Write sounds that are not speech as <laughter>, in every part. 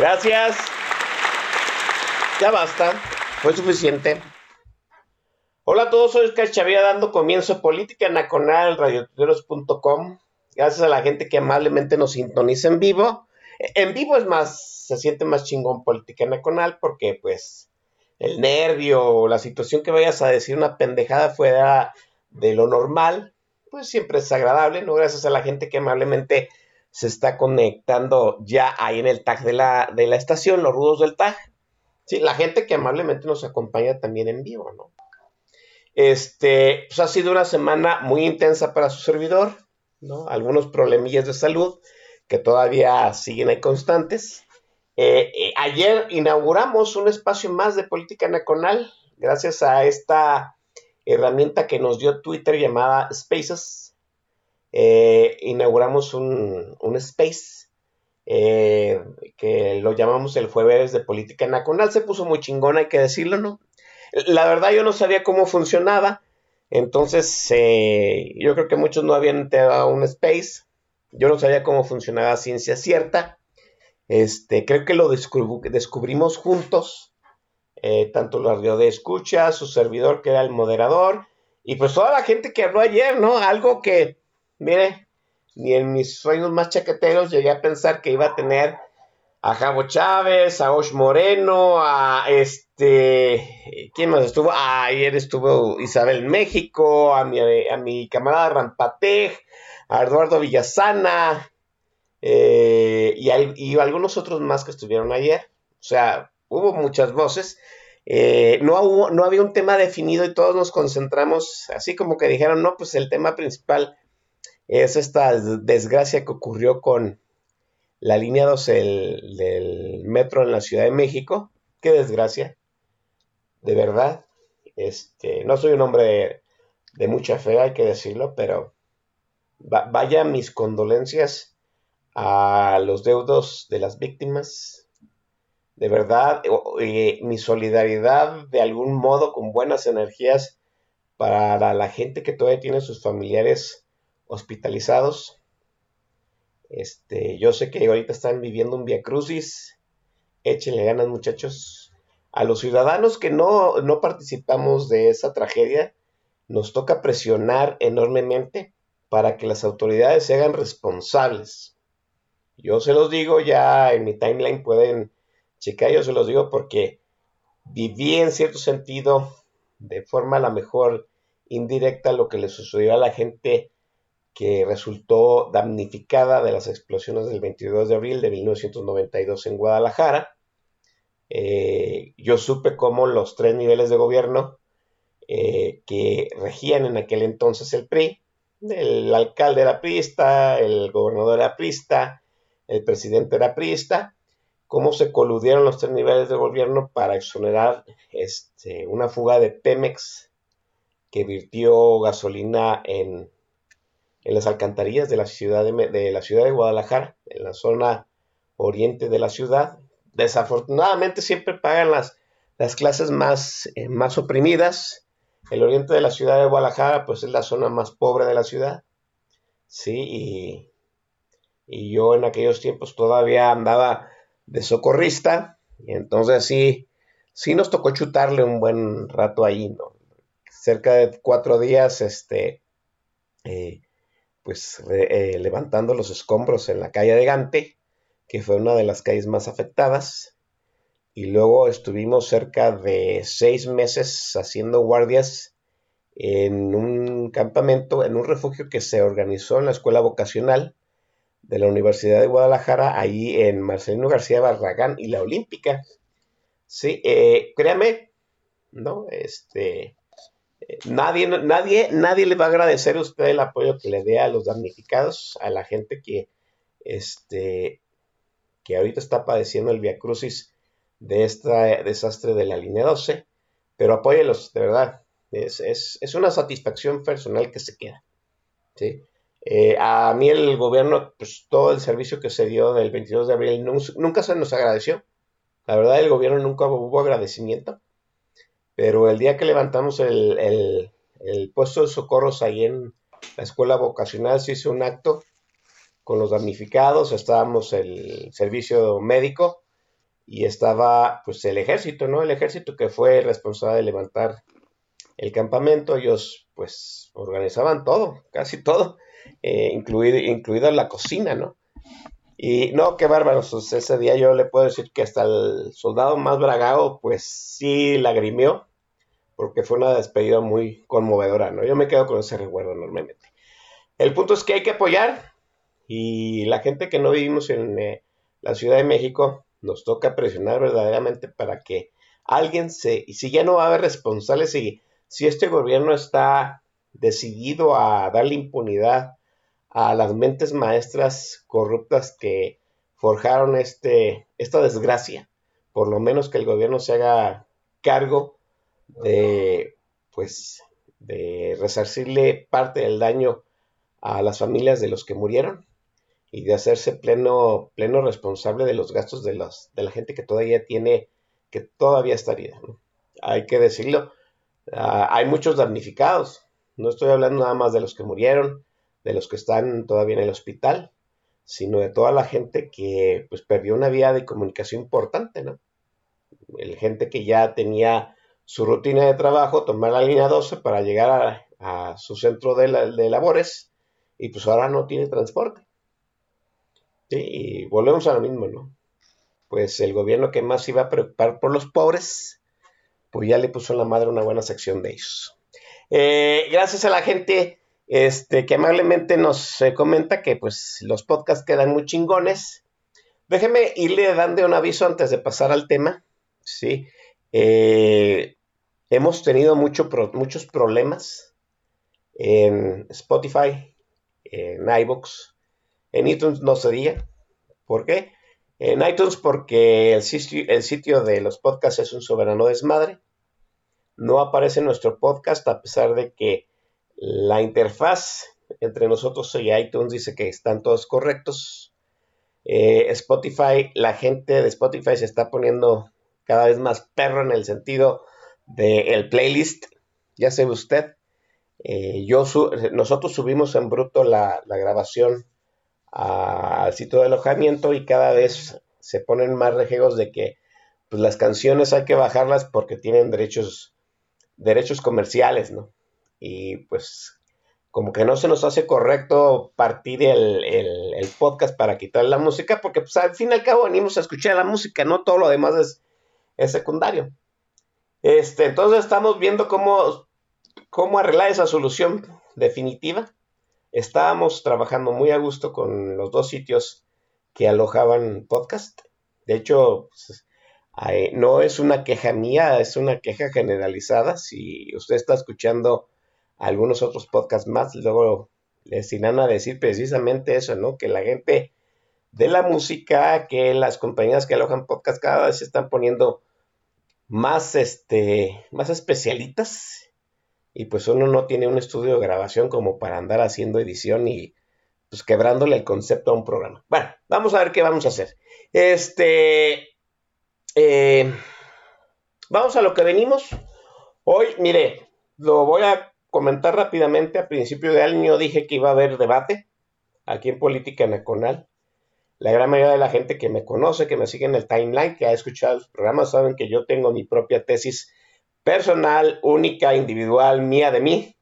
Gracias. Ya basta. Fue suficiente. Hola a todos, soy Oscar Chavía dando comienzo a Política Nacional, radiotuteros.com. Gracias a la gente que amablemente nos sintoniza en vivo. En vivo es más, se siente más chingón Política Nacional porque pues el nervio o la situación que vayas a decir una pendejada fuera de lo normal, pues siempre es agradable, ¿no? Gracias a la gente que amablemente se está conectando ya ahí en el tag de la, de la estación, los rudos del tag. Sí, la gente que amablemente nos acompaña también en vivo, ¿no? Este, pues ha sido una semana muy intensa para su servidor, ¿no? Algunos problemillas de salud que todavía siguen ahí constantes. Eh, eh, ayer inauguramos un espacio más de política nacional gracias a esta herramienta que nos dio Twitter llamada Spaces. Eh, inauguramos un, un space que lo llamamos el jueves de política nacional. Se puso muy chingón, hay que decirlo, ¿no? La verdad yo no sabía cómo funcionaba. Entonces, eh, yo creo que muchos no habían entrado a un space. Yo no sabía cómo funcionaba ciencia cierta. Este, creo que lo descubrimos juntos. Eh, tanto la radio de escucha, su servidor que era el moderador. Y pues toda la gente que habló ayer, ¿no? Algo que, mire, ni en mis sueños más chaqueteros llegué a pensar que iba a tener a Javo Chávez, a Osh Moreno, a este, ¿quién más estuvo? Ayer estuvo Isabel México, a mi, a mi camarada Rampatej, a Eduardo Villasana, eh, y, y, algunos otros más que estuvieron ayer. O sea, hubo muchas voces. Eh, no, hubo, no había un tema definido y todos nos concentramos, así como que dijeron, no, pues el tema principal es esta desgracia que ocurrió con la línea 2 del metro en la Ciudad de México. Qué desgracia, de verdad. Este, no soy un hombre de, mucha fe, hay que decirlo, pero vaya mis condolencias a los deudos de las víctimas. De verdad, mi solidaridad de algún modo con buenas energías para la gente que todavía tiene sus familiares hospitalizados este, yo sé que ahorita están viviendo un Via Crucis. Échenle ganas, muchachos. A los ciudadanos que no, no participamos de esa tragedia, nos toca presionar enormemente para que las autoridades se hagan responsables. Yo se los digo, ya en mi timeline pueden checar, yo se los digo porque viví en cierto sentido, de forma a la mejor indirecta, lo que le sucedió a la gente que resultó damnificada de las explosiones del 22 de abril de 1992 en Guadalajara. Eh, yo supe cómo los tres niveles de gobierno eh, que regían en aquel entonces el PRI, el alcalde era priista, el gobernador era priista, el presidente era priista, cómo se coludieron los tres niveles de gobierno para exonerar este, una fuga de Pemex que virtió gasolina en en las alcantarillas de la ciudad de, la ciudad de Guadalajara, en la zona oriente de la ciudad. Desafortunadamente siempre pagan las, las clases más, eh, más oprimidas. El oriente de la ciudad de Guadalajara pues es la zona más pobre de la ciudad. Sí, y, y yo en aquellos tiempos todavía andaba de socorrista. Y entonces sí, sí nos tocó chutarle un buen rato ahí, ¿no? Cerca de cuatro días, este, eh, pues eh, levantando los escombros en la calle de Gante, que fue una de las calles más afectadas. y luego estuvimos cerca de seis meses haciendo guardias en un campamento, en un refugio que se organizó en la escuela vocacional de la Universidad de Guadalajara, ahí en Marcelino García Barragán y la Olímpica. Sí, eh, créame, ¿no? Este, nadie, nadie, nadie le va a agradecer a usted el apoyo que le dé a los damnificados, a la gente que, este, que ahorita está padeciendo el viacrucis de este desastre de la línea 12, pero apóyelos, de verdad. Es, es, una satisfacción personal que se queda. ¿sí? Eh, a mí el gobierno, pues todo el servicio que se dio del 22 de abril nunca se nos agradeció. La verdad, el gobierno nunca hubo agradecimiento. Pero el día que levantamos el, el, el puesto de socorros ahí en la escuela vocacional, se hizo un acto con los damnificados, estábamos el servicio médico y estaba pues el ejército, ¿no? El ejército que fue responsable de levantar el campamento, ellos pues organizaban todo, casi todo, eh, incluida la cocina, ¿no? Y no, qué bárbaros, ese día yo le puedo decir que hasta el soldado más bragado pues sí lagrimió, porque fue una despedida muy conmovedora, ¿no? Yo me quedo con ese recuerdo normalmente. El punto es que hay que apoyar y la gente que no vivimos en eh, la Ciudad de México, nos toca presionar verdaderamente para que alguien se, y si ya no va a haber responsables, si este gobierno está decidido a darle impunidad a las mentes maestras corruptas que forjaron este, esta desgracia, por lo menos que el gobierno se haga cargo de, pues, de resarcirle parte del daño a las familias de los que murieron y de hacerse pleno, pleno responsable de los gastos de, los, de la gente que todavía tiene, que todavía está herida. Hay que decirlo, ah, hay muchos damnificados. No estoy hablando nada más de los que murieron, de los que están todavía en el hospital, sino de toda la gente que pues perdió una vía de comunicación importante, ¿no? El gente que ya tenía su rutina de trabajo, tomar la línea 12 para llegar a, su centro de, labores y pues ahora no tiene transporte y volvemos a lo mismo, ¿no? Pues el gobierno que más iba a preocupar por los pobres, pues ya le puso en la madre una buena sección de ellos. Eh, gracias a la gente este, que amablemente nos eh, comenta que pues los podcasts quedan muy chingones. Déjeme irle dando un aviso antes de pasar al tema. Sí. Eh, hemos tenido mucho muchos problemas en Spotify, en iBooks, en iTunes no se diga. ¿Por qué? En iTunes porque el sitio, el sitio de los podcasts es un soberano desmadre. No aparece nuestro podcast a pesar de que la interfaz entre nosotros y iTunes dice que están todos correctos. Eh, Spotify, la gente de Spotify se está poniendo cada vez más perro en el sentido del playlist. Ya sabe usted. Eh, nosotros subimos en bruto la, la grabación al sitio de alojamiento y cada vez se ponen más rejegos de que pues, las canciones hay que bajarlas porque tienen derechos, derechos comerciales, ¿no? Y pues como que no se nos hace correcto partir el, el, podcast para quitar la música, porque pues al fin y al cabo venimos a escuchar la música, no todo lo demás es, secundario. Este, entonces estamos viendo cómo, cómo arreglar esa solución definitiva estábamos trabajando muy a gusto con los dos sitios que alojaban podcast. De hecho, pues, no es una queja mía, es una queja generalizada. Si usted está escuchando algunos otros podcasts más, luego les irán a decir precisamente eso, ¿no? Que la gente de la música, que las compañías que alojan podcast cada vez se están poniendo más, este, más especialitas y pues uno no tiene un estudio de grabación como para andar haciendo edición y pues quebrándole el concepto a un programa. Bueno, vamos a ver qué vamos a hacer. Este, eh, vamos a lo que venimos. Hoy, mire, lo voy a comentar rápidamente. A principio de año dije que iba a haber debate aquí en Política Nacional. La gran mayoría de la gente que me conoce, que me sigue en el timeline, que ha escuchado los programas, saben que yo tengo mi propia tesis personal, única, individual, mía de mí,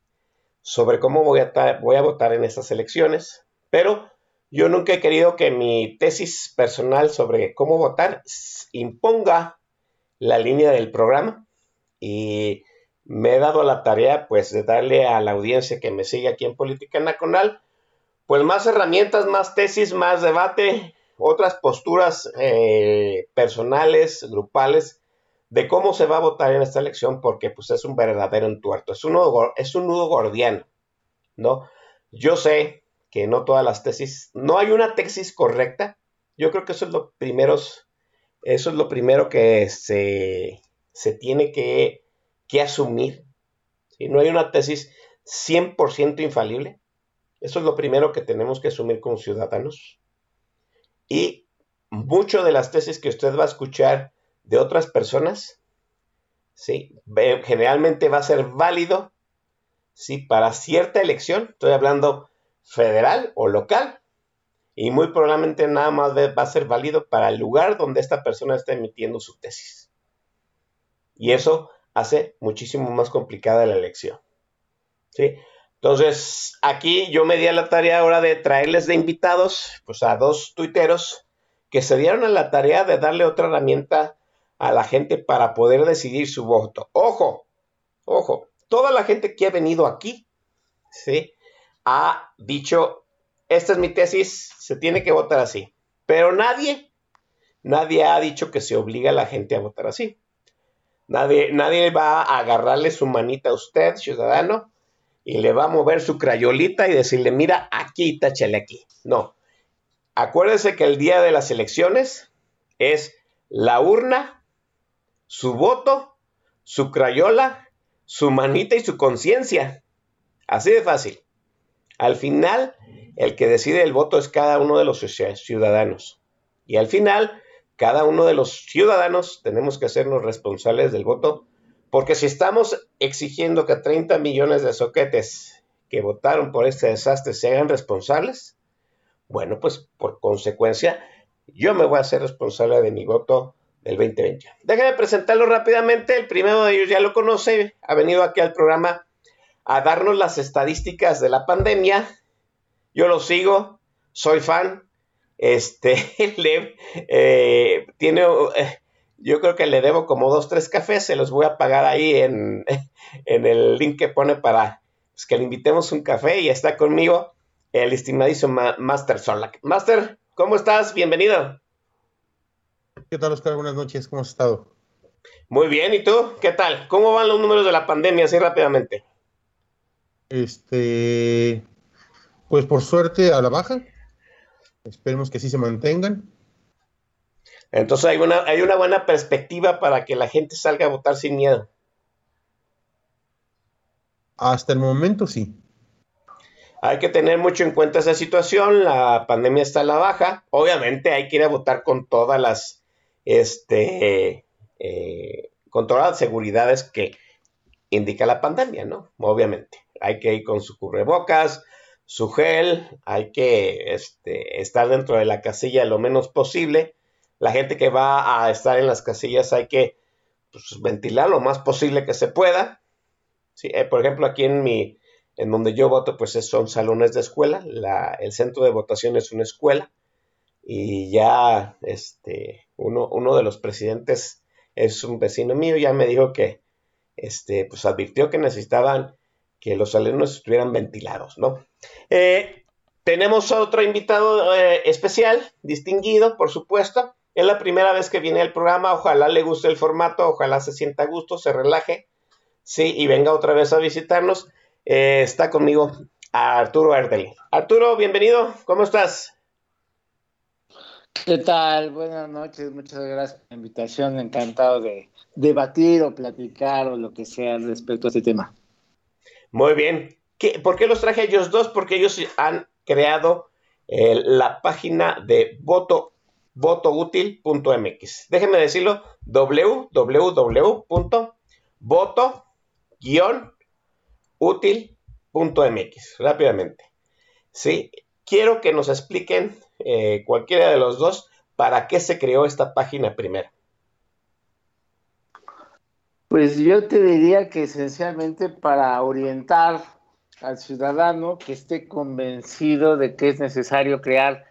sobre cómo voy a, voy a votar en estas elecciones, pero yo nunca he querido que mi tesis personal sobre cómo votar imponga la línea del programa y me he dado la tarea pues de darle a la audiencia que me sigue aquí en Política Nacional pues más herramientas, más tesis, más debate, otras posturas eh, personales, grupales, de cómo se va a votar en esta elección, porque pues es un verdadero entuerto, es un nudo, es un nudo gordiano, ¿no? Yo sé que no todas las tesis, no hay una tesis correcta, yo creo que eso es lo primero, eso es lo primero que se, se tiene que, que asumir, ¿sí? No hay una tesis 100% infalible, eso es lo primero que tenemos que asumir como ciudadanos. Y mucho de las tesis que usted va a escuchar de otras personas, ¿sí? generalmente va a ser válido para cierta elección, estoy hablando federal o local, y muy probablemente nada más va a ser válido para el lugar donde esta persona está emitiendo su tesis. Y eso hace muchísimo más complicada la elección. ¿sí? Entonces, aquí yo me di a la tarea ahora de traerles de invitados, pues a dos tuiteros que se dieron a la tarea de darle otra herramienta a la gente para poder decidir su voto. Ojo, ojo, toda la gente que ha venido aquí, ¿sí? Ha dicho, esta es mi tesis, se tiene que votar así. Pero nadie, nadie ha dicho que se obliga a la gente a votar así. Nadie, nadie va a agarrarle su manita a usted, ciudadano, y le va a mover su crayolita y decirle, mira, aquí, táchale aquí. No. Acuérdese que el día de las elecciones es la urna, su voto, su crayola, su manita y su conciencia. Así de fácil. Al final, el que decide el voto es cada uno de los ciudadanos. Y al final, cada uno de los ciudadanos tenemos que hacernos responsables del voto porque si estamos exigiendo que 30 millones de soquetes que votaron por este desastre se hagan responsables, bueno, pues por consecuencia, yo me voy a hacer responsable de mi voto del 2020. Déjenme presentarlo rápidamente. El primero de ellos ya lo conoce, ha venido aquí al programa a darnos las estadísticas de la pandemia. Yo lo sigo, soy fan. Este, <laughs> eh, tiene, eh, yo creo que le debo como dos, tres cafés, se los voy a pagar ahí en, <laughs> el link que pone para pues, que le invitemos un café y está conmigo el estimadísimo Master Solak. Master, ¿cómo estás? Bienvenido. ¿Qué tal, Oscar? Buenas noches, ¿cómo has estado? Muy bien, ¿y tú? ¿Qué tal? ¿Cómo van los números de la pandemia así rápidamente? Este, pues por suerte a la baja. Esperemos que sí se mantengan. Entonces hay una, hay una buena perspectiva para que la gente salga a votar sin miedo. Hasta el momento sí. Hay que tener mucho en cuenta esa situación, la pandemia está a la baja, obviamente hay que ir a votar con todas las, este, eh, con todas las seguridades que indica la pandemia, ¿no? Obviamente, hay que ir con su cubrebocas, su gel, hay que este, estar dentro de la casilla lo menos posible, la gente que va a estar en las casillas hay que pues, ventilar lo más posible que se pueda. Sí, eh, por ejemplo, aquí en mi, en donde yo voto, pues son salones de escuela. el centro de votación es una escuela. Y ya este, uno, uno de los presidentes es un vecino mío, ya me dijo que este, pues advirtió que necesitaban que los salones estuvieran ventilados, ¿no? Eh, tenemos otro invitado eh, especial, distinguido, por supuesto. Es la primera vez que viene al programa, ojalá le guste el formato, ojalá se sienta a gusto, se relaje, sí, y venga otra vez a visitarnos. Eh, está conmigo Arturo Erdeli. Arturo, bienvenido, ¿cómo estás? ¿Qué tal? Buenas noches, muchas gracias por la invitación, encantado de debatir o platicar o lo que sea respecto a este tema. Muy bien. ¿Por qué los traje a ellos dos? Porque ellos han creado eh, la página de voto votoutil.mx. Déjenme decirlo, www.voto-útil.mx. Rápidamente. Sí, quiero que nos expliquen eh, cualquiera de los dos para qué se creó esta página primero. Pues yo te diría que esencialmente para orientar al ciudadano que esté convencido de que es necesario crear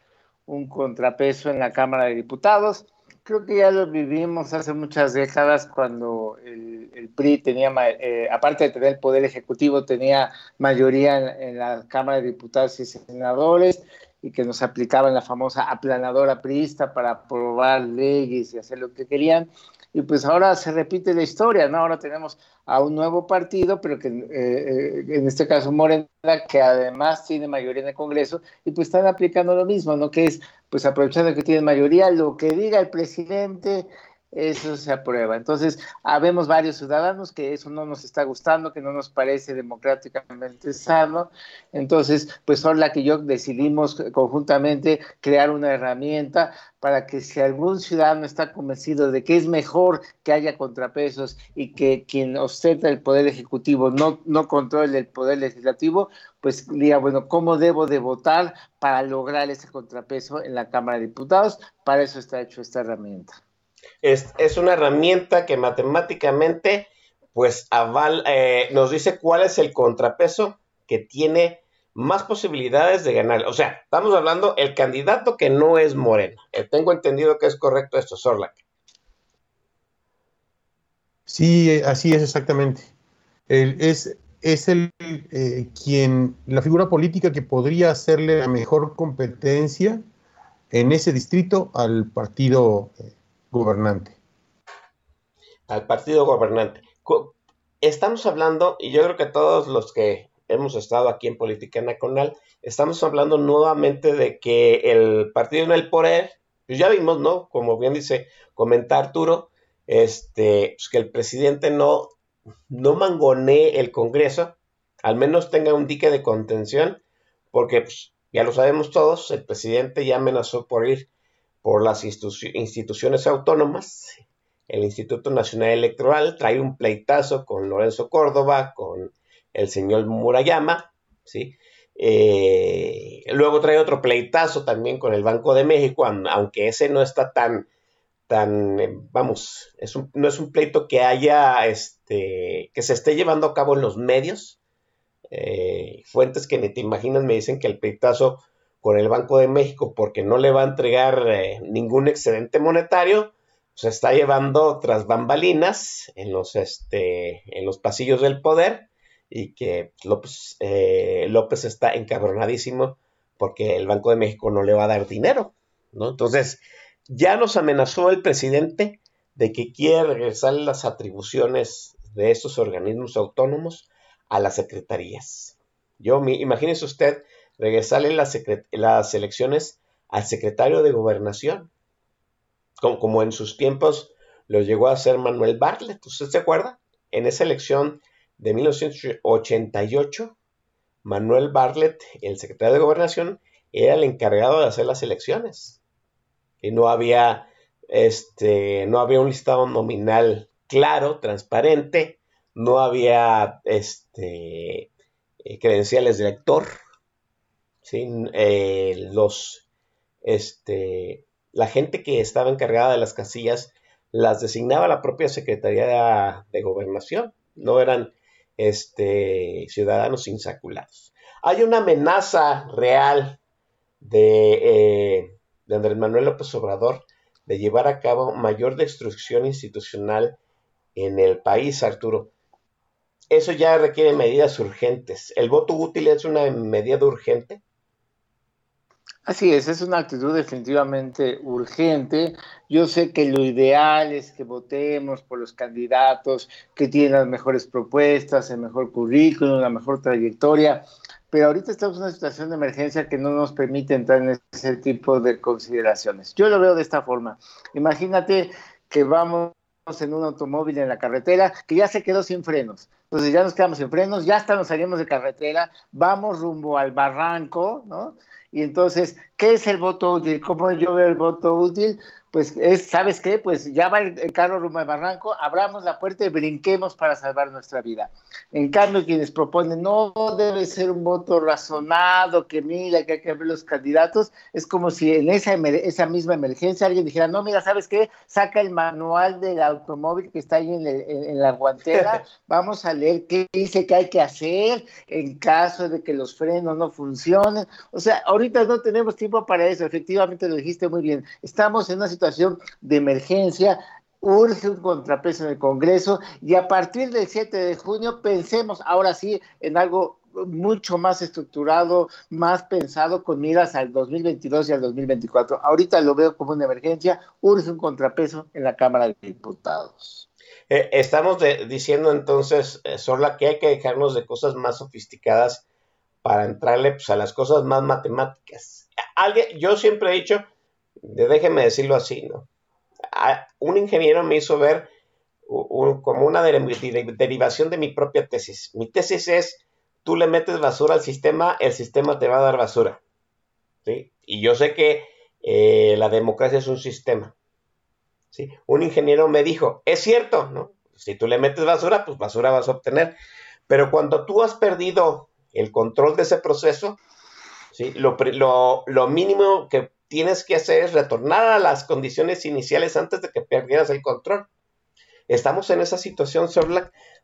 un contrapeso en la Cámara de Diputados, creo que ya lo vivimos hace muchas décadas cuando el, PRI tenía, eh, aparte de tener el poder ejecutivo, tenía mayoría en, en, la Cámara de Diputados y Senadores y que nos aplicaban la famosa aplanadora priista para aprobar leyes y hacer lo que querían. Y pues ahora se repite la historia, ¿no? Ahora tenemos a un nuevo partido, pero que eh, eh, en este caso Morena, que además tiene mayoría en el Congreso, y pues están aplicando lo mismo, ¿no? Que es, pues aprovechando que tienen mayoría, lo que diga el presidente eso se aprueba. Entonces, habemos varios ciudadanos que eso no nos está gustando, que no nos parece democráticamente sano. Entonces, pues la que yo decidimos conjuntamente crear una herramienta para que si algún ciudadano está convencido de que es mejor que haya contrapesos y que quien ostenta el poder ejecutivo no, no controle el poder legislativo, pues diga, bueno, ¿cómo debo de votar para lograr ese contrapeso en la Cámara de Diputados? Para eso está hecho esta herramienta. Es, es una herramienta que matemáticamente pues aval, eh, nos dice cuál es el contrapeso que tiene más posibilidades de ganar. O sea, estamos hablando el candidato que no es Moreno. Eh, tengo entendido que es correcto esto, Sorlac. Sí, así es exactamente. Es, es el eh, quien, la figura política que podría hacerle la mejor competencia en ese distrito al partido gobernante. Al partido gobernante. Estamos hablando, y yo creo que todos los que hemos estado aquí en Política Nacional, estamos hablando nuevamente de que el partido en el poder, pues ya vimos, ¿no? Como bien dice, comenta Arturo, este, pues que el presidente no, no mangonee el Congreso, al menos tenga un dique de contención, porque pues, ya lo sabemos todos, el presidente ya amenazó por ir por las instituciones autónomas. El Instituto Nacional Electoral trae un pleitazo con Lorenzo Córdoba, con el señor Murayama, ¿sí? Eh, luego trae otro pleitazo también con el Banco de México, aunque ese no está tan, tan, eh, vamos, es no es un pleito que haya, este, que se esté llevando a cabo en los medios. Eh, fuentes que ni te imaginas me dicen que el pleitazo con el Banco de México porque no le va a entregar eh, ningún excedente monetario, se está llevando tras bambalinas en los, este, en los pasillos del poder y que López, eh, López está encabronadísimo porque el Banco de México no le va a dar dinero, ¿no? Entonces, ya nos amenazó el presidente de que quiere regresar las atribuciones de estos organismos autónomos a las secretarías. Yo, imagínese usted regresarle las, las elecciones al secretario de gobernación, como, en sus tiempos lo llegó a hacer Manuel Bartlett. ¿Usted se acuerda? En esa elección de 1988, Manuel Bartlett, el secretario de gobernación, era el encargado de hacer las elecciones. Y no había, este, no había un listado nominal claro, transparente, no había este, eh, credenciales de elector, eh, los, este, la gente que estaba encargada de las casillas las designaba la propia Secretaría de, Gobernación, no eran este, ciudadanos insaculados. Hay una amenaza real de, eh, de Andrés Manuel López Obrador de llevar a cabo mayor destrucción institucional en el país, Arturo. Eso ya requiere medidas urgentes. ¿El voto útil es una medida urgente? Así es, es una actitud definitivamente urgente. Yo sé que lo ideal es que votemos por los candidatos que tienen las mejores propuestas, el mejor currículum, la mejor trayectoria, pero ahorita estamos en una situación de emergencia que no nos permite entrar en ese tipo de consideraciones. Yo lo veo de esta forma. Imagínate que vamos en un automóvil en la carretera que ya se quedó sin frenos. Entonces ya nos quedamos sin frenos, ya hasta nos salimos de carretera, vamos rumbo al barranco, ¿no? Y entonces, ¿qué es el voto útil? ¿Cómo yo veo el voto útil? Pues es, ¿sabes qué? Pues ya va el, carro rumbo al barranco, abramos la puerta y brinquemos para salvar nuestra vida. En cambio, quienes proponen, no debe ser un voto razonado, que mira, que hay que ver los candidatos, es como si en esa, esa misma emergencia alguien dijera, no, mira, ¿sabes qué? Saca el manual del automóvil que está ahí en, en la guantera, <laughs> vamos a leer qué dice que hay que hacer en caso de que los frenos no funcionen. O sea, ahorita no tenemos tiempo para eso, efectivamente lo dijiste muy bien. Estamos en una situación situación de emergencia, urge un contrapeso en el Congreso y a partir del 7 de junio pensemos ahora sí en algo mucho más estructurado, más pensado con miras al 2022 y al 2024. Ahorita lo veo como una emergencia, urge un contrapeso en la Cámara de Diputados. Eh, estamos diciendo entonces, eh, Sorla, que hay que dejarnos de cosas más sofisticadas para entrarle pues, a las cosas más matemáticas. Alguien, yo siempre he dicho, déjeme decirlo así, ¿no? un ingeniero me hizo ver como una derivación de mi propia tesis. Mi tesis es, tú le metes basura al sistema, el sistema te va a dar basura. ¿sí? Y yo sé que eh, la democracia es un sistema. ¿sí? Un ingeniero me dijo, es cierto, ¿no? Si tú le metes basura, pues basura vas a obtener. Pero cuando tú has perdido el control de ese proceso, ¿sí? lo, lo, lo mínimo que tienes que hacer es retornar a las condiciones iniciales antes de que perdieras el control. Estamos en esa situación, Sir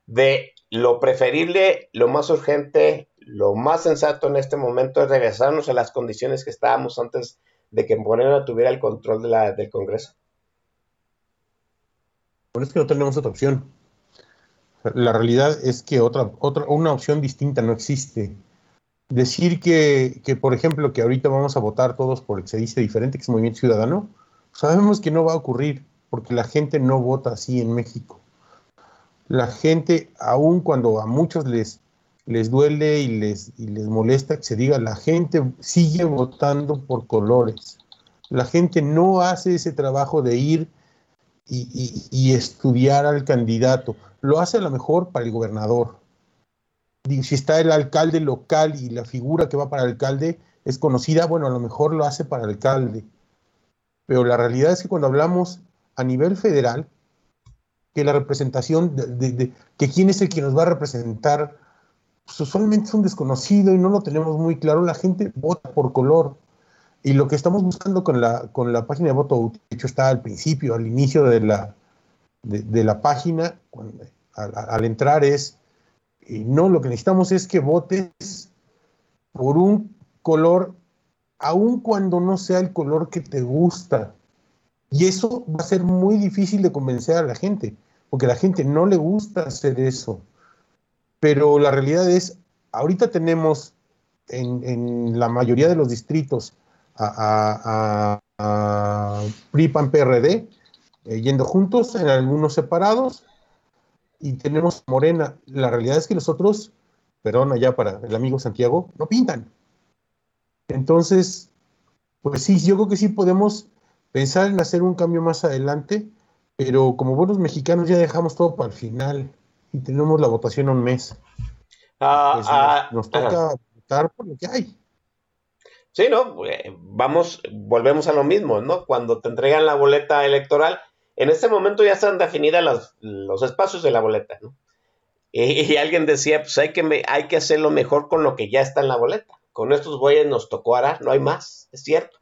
de lo preferible, lo más urgente, lo más sensato en este momento es regresarnos a las condiciones que estábamos antes de que Morena tuviera el control del Congreso. Por es que no tenemos otra opción. La realidad es que otra, otra, una opción distinta no existe decir que, que, por ejemplo, que ahorita vamos a votar todos por el que se dice diferente, que es Movimiento Ciudadano, sabemos que no va a ocurrir, porque la gente no vota así en México. La gente, aun cuando a muchos les, les duele y les, y les molesta que se diga, la gente sigue votando por colores. La gente no hace ese trabajo de ir y, y, y estudiar al candidato. Lo hace a lo mejor para el gobernador, si está el alcalde local y la figura que va para el alcalde es conocida, bueno, a lo mejor lo hace para el alcalde. Pero la realidad es que cuando hablamos a nivel federal, que la representación de, que quién es el que nos va a representar, pues usualmente es un desconocido y no lo tenemos muy claro, la gente vota por color. Y lo que estamos buscando con la, con la página de voto, de hecho está al principio, al inicio de la, de, la página, al entrar es y no, lo que necesitamos es que votes por un color, aun cuando no sea el color que te gusta. Y eso va a ser muy difícil de convencer a la gente, porque a la gente no le gusta hacer eso. Pero la realidad es, ahorita tenemos en, la mayoría de los distritos a, a, PRI, PAN, PRD, eh, yendo juntos, en algunos separados, y tenemos Morena. La realidad es que los otros, perdón allá para el amigo Santiago, no pintan. Entonces, pues sí, yo creo que sí podemos pensar en hacer un cambio más adelante, pero como buenos mexicanos ya dejamos todo para el final y tenemos la votación a un mes. Ah, pues ah, nos, toca votar por lo que hay. Sí, ¿no? Eh, vamos, volvemos a lo mismo, ¿no? Cuando te entregan la boleta electoral, en este momento ya están definidas los espacios de la boleta, ¿no? Y, alguien decía, pues hay que, hay que hacerlo mejor con lo que ya está en la boleta. Con estos bueyes nos tocó arar, no hay más, es cierto.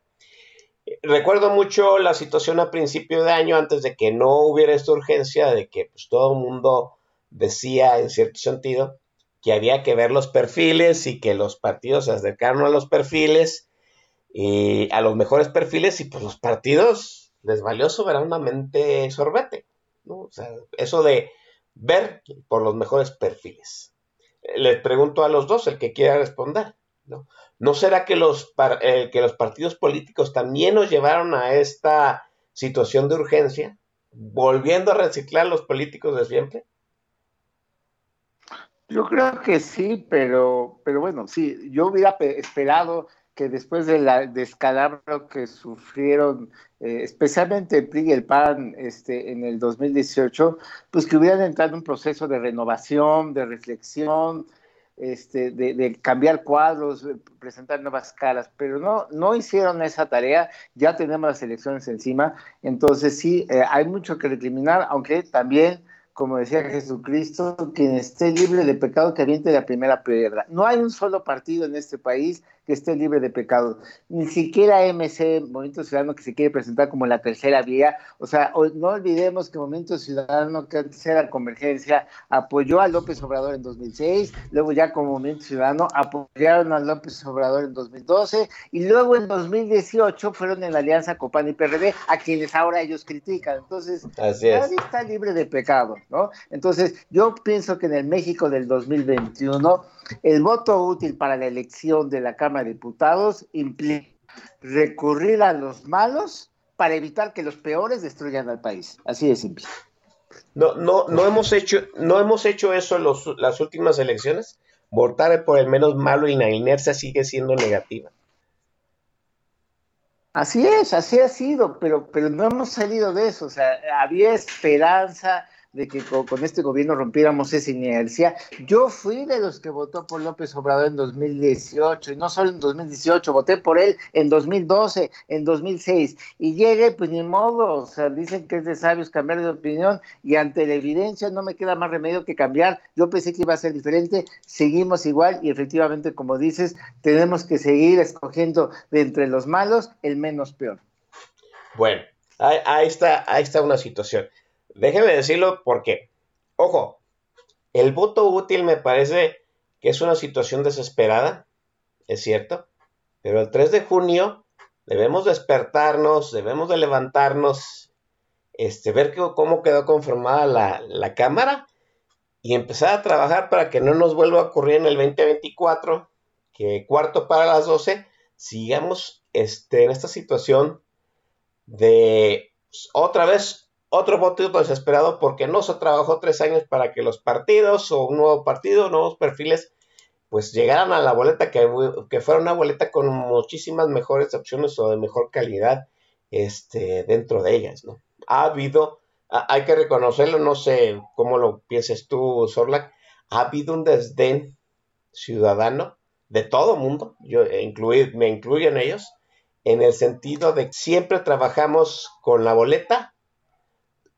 Recuerdo mucho la situación a principio de año, antes de que no hubiera esta urgencia, de que pues, todo el mundo decía, en cierto sentido, que había que ver los perfiles y que los partidos se acercaron a los perfiles y a los mejores perfiles y pues los partidos les valió soberanamente sorbete. ¿no? O sea, eso de ver por los mejores perfiles. Les pregunto a los dos, el que quiera responder. ¿no? ¿No será que los, eh, que los partidos políticos también nos llevaron a esta situación de urgencia, volviendo a reciclar los políticos de siempre? Yo creo que sí, pero, pero bueno, sí, yo hubiera esperado que después del descalabro que sufrieron, eh, especialmente el PRI y el PAN este, en el 2018, pues que hubieran entrado en un proceso de renovación, de reflexión, este, de, cambiar cuadros, presentar nuevas caras, pero no, no hicieron esa tarea, ya tenemos las elecciones encima, entonces sí, eh, hay mucho que recriminar, aunque también como decía Jesucristo, quien esté libre de pecado que aviente la primera piedra. No hay un solo partido en este país que esté libre de pecados. Ni siquiera MC, Movimiento Ciudadano, que se quiere presentar como la tercera vía, o sea, no olvidemos que Movimiento Ciudadano, que antes era Convergencia, apoyó a López Obrador en 2006, luego ya como Movimiento Ciudadano apoyaron a López Obrador en 2012 y luego en 2018 fueron en la alianza Copan y PRD, a quienes ahora ellos critican. Entonces, nadie está libre de pecado, ¿no? Entonces, yo pienso que en el México del 2021, el voto útil para la elección de la Cámara de Diputados implica recurrir a los malos para evitar que los peores destruyan al país. Así de simple. No, no, no hemos hecho, no hemos hecho eso en los, las últimas elecciones. Votar por el menos malo y la inercia sigue siendo negativa. Así es, así ha sido, pero, pero no hemos salido de eso. O sea, había esperanza, de que con, este gobierno rompiéramos esa inercia. Yo fui de los que votó por López Obrador en 2018, y no solo en 2018, voté por él en 2012, en 2006, y llegué, pues ni modo, o sea, dicen que es de sabios cambiar de opinión, y ante la evidencia no me queda más remedio que cambiar. Yo pensé que iba a ser diferente, seguimos igual, y efectivamente, como dices, tenemos que seguir escogiendo de entre los malos el menos peor. Bueno, ahí, está, ahí está una situación. Déjeme decirlo porque, ojo, el voto útil me parece que es una situación desesperada, es cierto, pero el 3 de junio debemos despertarnos, debemos de levantarnos, este, ver cómo quedó conformada la, la Cámara y empezar a trabajar para que no nos vuelva a ocurrir en el 2024, que cuarto para las 12, sigamos este, en esta situación de pues, otra vez otro motivo desesperado porque no se trabajó tres años para que los partidos o un nuevo partido, nuevos perfiles, pues llegaran a la boleta, que, que fuera una boleta con muchísimas mejores opciones o de mejor calidad este, dentro de ellas, ¿no? Ha habido, hay que reconocerlo, no sé cómo lo pienses tú, Sorlac, ha habido un desdén ciudadano de todo mundo, yo e me incluyo en ellos, en el sentido de que siempre trabajamos con la boleta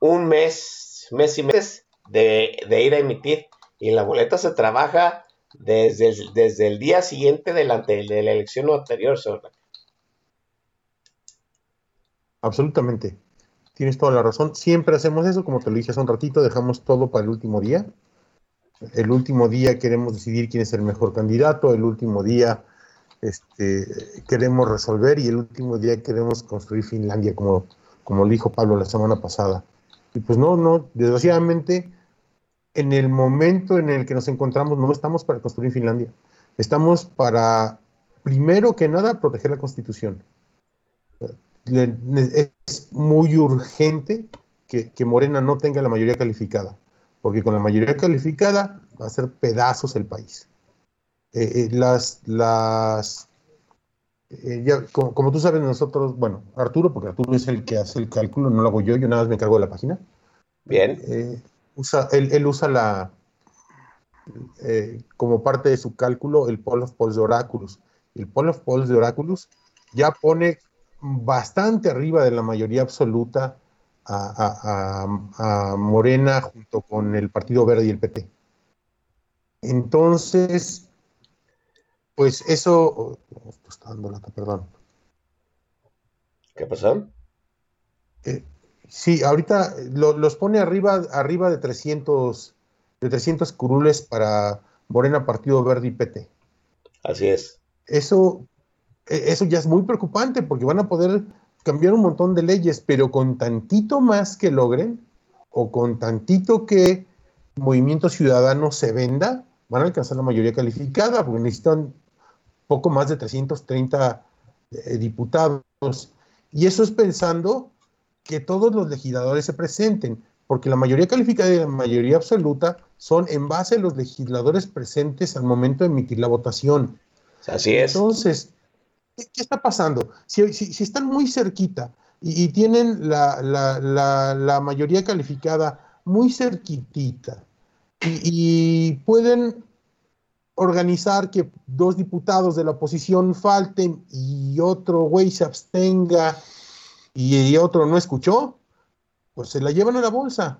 un mes, mes y meses de, ir a emitir. Y la boleta se trabaja desde el, desde el día siguiente de la, de la elección anterior, Absolutamente. Tienes toda la razón. Siempre hacemos eso, como te lo dije hace un ratito, dejamos todo para el último día. El último día queremos decidir quién es el mejor candidato, el último día este, queremos resolver y el último día queremos construir Finlandia, como, como lo dijo Pablo la semana pasada. Y pues no, no, desgraciadamente, en el momento en el que nos encontramos, no estamos para construir Finlandia. Estamos para, primero que nada, proteger la Constitución. Es muy urgente que, Morena no tenga la mayoría calificada, porque con la mayoría calificada va a ser pedazos el país. Eh, eh, las, las eh, como, tú sabes, nosotros, bueno, Arturo, porque Arturo es el que hace el cálculo, no lo hago yo, yo nada más me encargo de la página. Bien. Eh, usa, él, usa la, eh, como parte de su cálculo, el Poll of Polls de Oráculos. El Poll of Polls de Oráculos ya pone bastante arriba de la mayoría absoluta a, Morena junto con el Partido Verde y el PT. Entonces, pues eso, está dando lata, perdón. ¿Qué pasó? Eh, sí, ahorita los pone arriba, arriba de 300, de 300 curules para Morena, Partido Verde y PT. Así es. Eso, e, eso ya es muy preocupante porque van a poder cambiar un montón de leyes, pero con tantito más que logren o con tantito que Movimiento Ciudadano se venda, van a alcanzar la mayoría calificada porque necesitan poco más de 330 eh, diputados. Y eso es pensando que todos los legisladores se presenten, porque la mayoría calificada y la mayoría absoluta son en base a los legisladores presentes al momento de emitir la votación. Así es. Entonces, ¿qué, está pasando? Si, están muy cerquita y, tienen la, la, mayoría calificada muy cerquitita y pueden organizar que dos diputados de la oposición falten y otro güey se abstenga y otro no escuchó, pues se la llevan a la bolsa.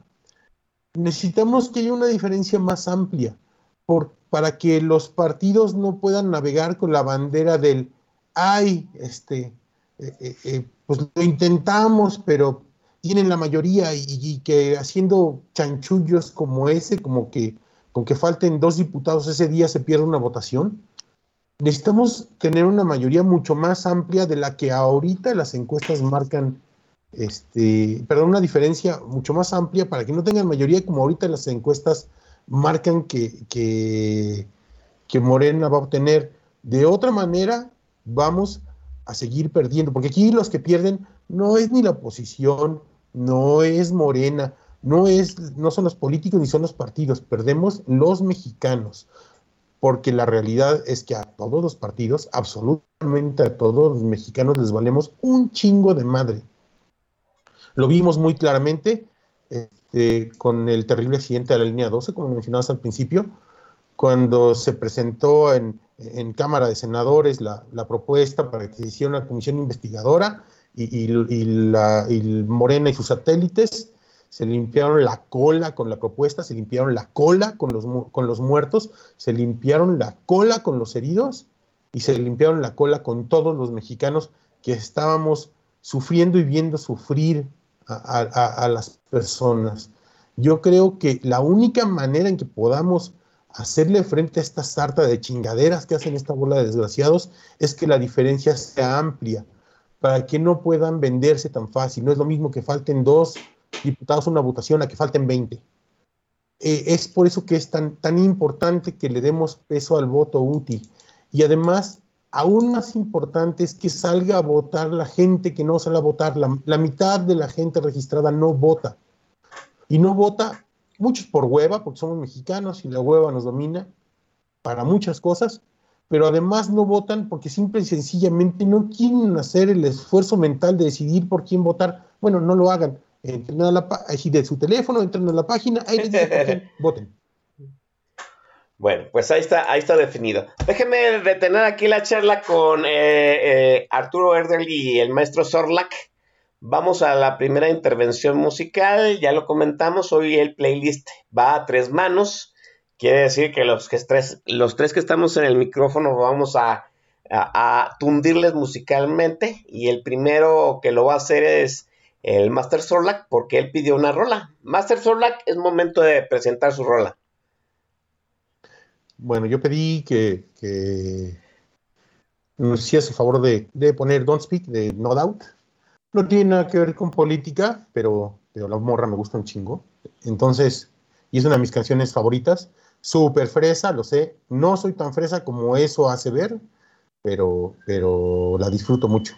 Necesitamos que haya una diferencia más amplia. por, para que los partidos no puedan navegar con la bandera del, ay, este, eh, eh, eh, pues lo intentamos, pero tienen la mayoría y, que haciendo chanchullos como ese, como que con que falten dos diputados ese día se pierde una votación. Necesitamos tener una mayoría mucho más amplia de la que ahorita las encuestas marcan, este, perdón, una diferencia mucho más amplia para que no tengan mayoría como ahorita las encuestas marcan que, que, que Morena va a obtener. De otra manera, vamos a seguir perdiendo, porque aquí los que pierden no es ni la oposición, no es Morena, no, es, no son los políticos ni son los partidos, perdemos los mexicanos, porque la realidad es que a todos los partidos, absolutamente a todos los mexicanos les valemos un chingo de madre. Lo vimos muy claramente este, con el terrible accidente de la línea 12, como mencionabas al principio, cuando se presentó en, en Cámara de Senadores la, la, propuesta para que se hiciera una comisión investigadora y, la, Morena y sus satélites se limpiaron la cola con la propuesta, se limpiaron la cola con los, con los muertos, se limpiaron la cola con los heridos y se limpiaron la cola con todos los mexicanos que estábamos sufriendo y viendo sufrir a, a las personas. Yo creo que la única manera en que podamos hacerle frente a esta sarta de chingaderas que hacen esta bola de desgraciados es que la diferencia sea amplia para que no puedan venderse tan fácil. No es lo mismo que falten dos diputados una votación a que falten 20. Eh, es por eso que es tan, tan importante que le demos peso al voto útil. Y además, aún más importante es que salga a votar la gente que no sale a votar. La, la mitad de la gente registrada no vota. Y no vota muchos por hueva, porque somos mexicanos y la hueva nos domina para muchas cosas, pero además no votan porque simple y sencillamente no quieren hacer el esfuerzo mental de decidir por quién votar. Bueno, no lo hagan. Entren a la de su teléfono, entren a la página, ahí les <laughs> voten. Bueno, pues ahí está, ahí está definido. Déjenme detener aquí la charla con eh, eh, Arturo Erdel y el maestro Sorlac Vamos a la primera intervención musical, ya lo comentamos, hoy el playlist va a tres manos, quiere decir que los, que tres, los tres que estamos en el micrófono vamos a, a, tundirles musicalmente y el primero que lo va a hacer es el Master Sorlac porque él pidió una rola. Master Sorlac, es momento de presentar su rola. Bueno, yo pedí que, nos hiciese el favor de, de poner Don't Speak de No Doubt no tiene nada que ver con política, pero, pero la morra me gusta un chingo. Entonces, y es una de mis canciones favoritas. Súper fresa, lo sé. No soy tan fresa como eso hace ver, pero, pero la disfruto mucho.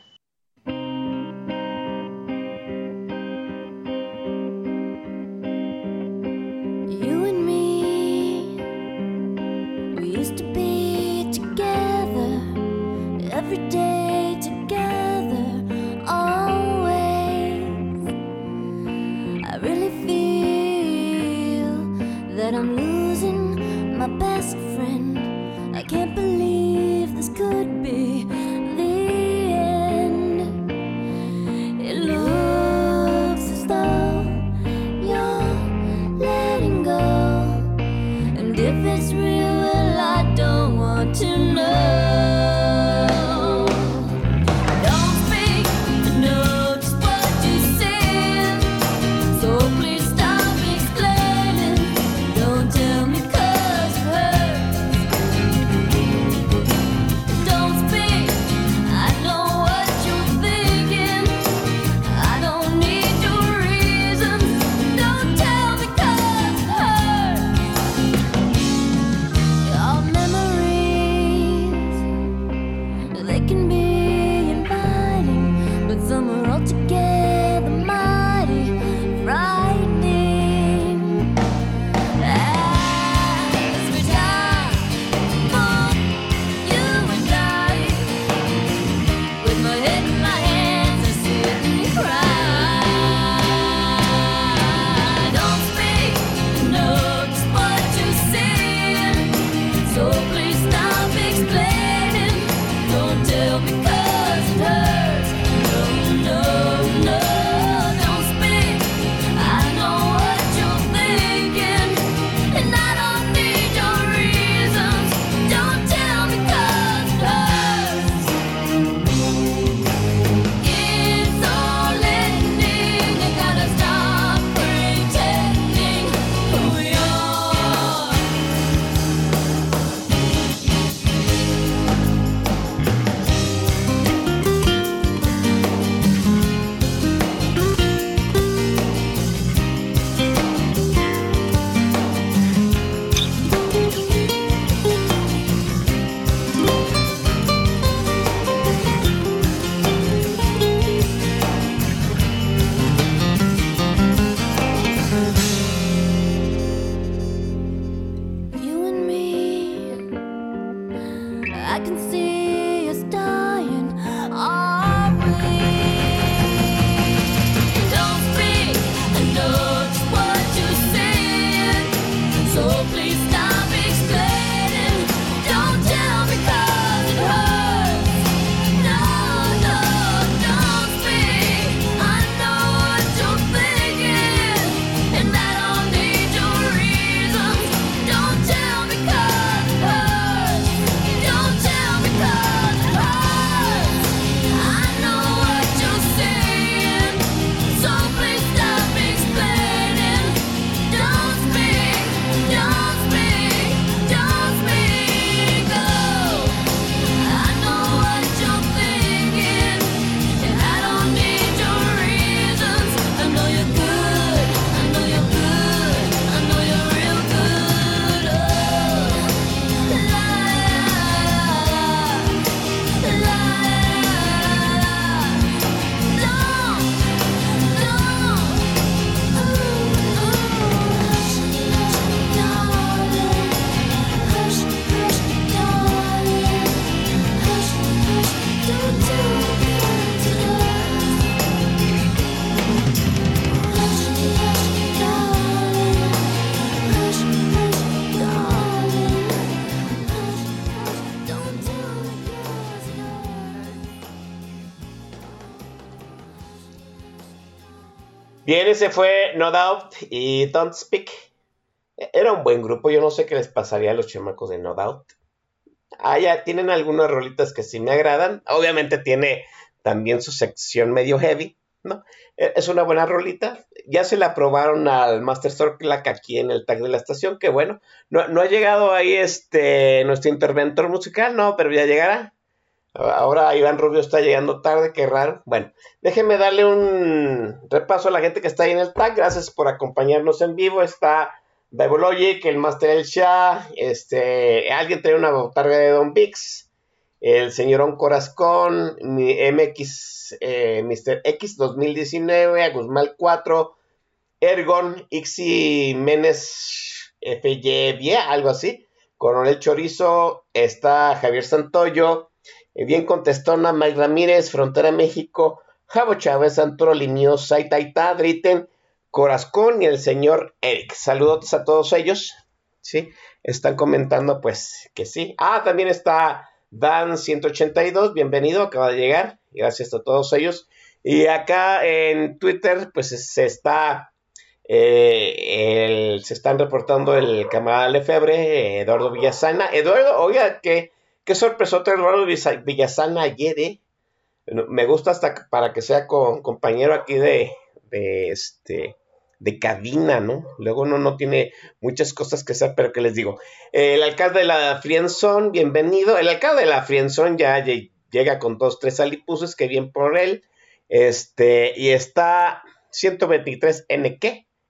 Ese fue No Doubt y Don't Speak. Era un buen grupo, yo no sé qué les pasaría a los chamacos de No Doubt. Ah, ya tienen algunas rolitas que sí me agradan. Obviamente tiene también su sección medio heavy, ¿no? E, es una buena rolita. Ya se la probaron al Master Clack aquí en el tag de la estación, que bueno, no, no, ha llegado ahí este nuestro interventor musical, no, pero ya llegará. Ahora Iván Rubio está llegando tarde, qué raro. Bueno, déjenme darle un repaso a la gente que está ahí en el tag. Gracias por acompañarnos en vivo. Está Logic, el Master El Shah, este, alguien trae una botarga de Don Vix, el señorón Corazcón, mi MX, eh, Mr. X 2019, Guzmán 4, Ergon, Ixi Menes FY, algo así, Coronel Chorizo, está Javier Santoyo, bien contestona, Mike Ramírez, Frontera México, Javo Chávez, Santoro Limio, Saitaita, Dritten, Corazcón y el señor Eric. Saludos a todos ellos. Sí, están comentando pues que sí. Ah, también está Dan182, bienvenido, acaba de llegar. Gracias a todos ellos. Y acá en Twitter pues se está... Eh, se están reportando el camarada Lefebre, Eduardo Villasana. Eduardo, oiga, qué, qué sorpresota Eduardo Villasana ayer, ¿eh? Me gusta hasta para que sea compañero aquí de, de este de cabina, ¿no? Luego uno no tiene muchas cosas que hacer, pero que les digo. El alcalde de la Frienzón, bienvenido. El alcalde de la Frienzón ya llega con dos, tres alipuses, que bien por él. Este, y está 123 NK,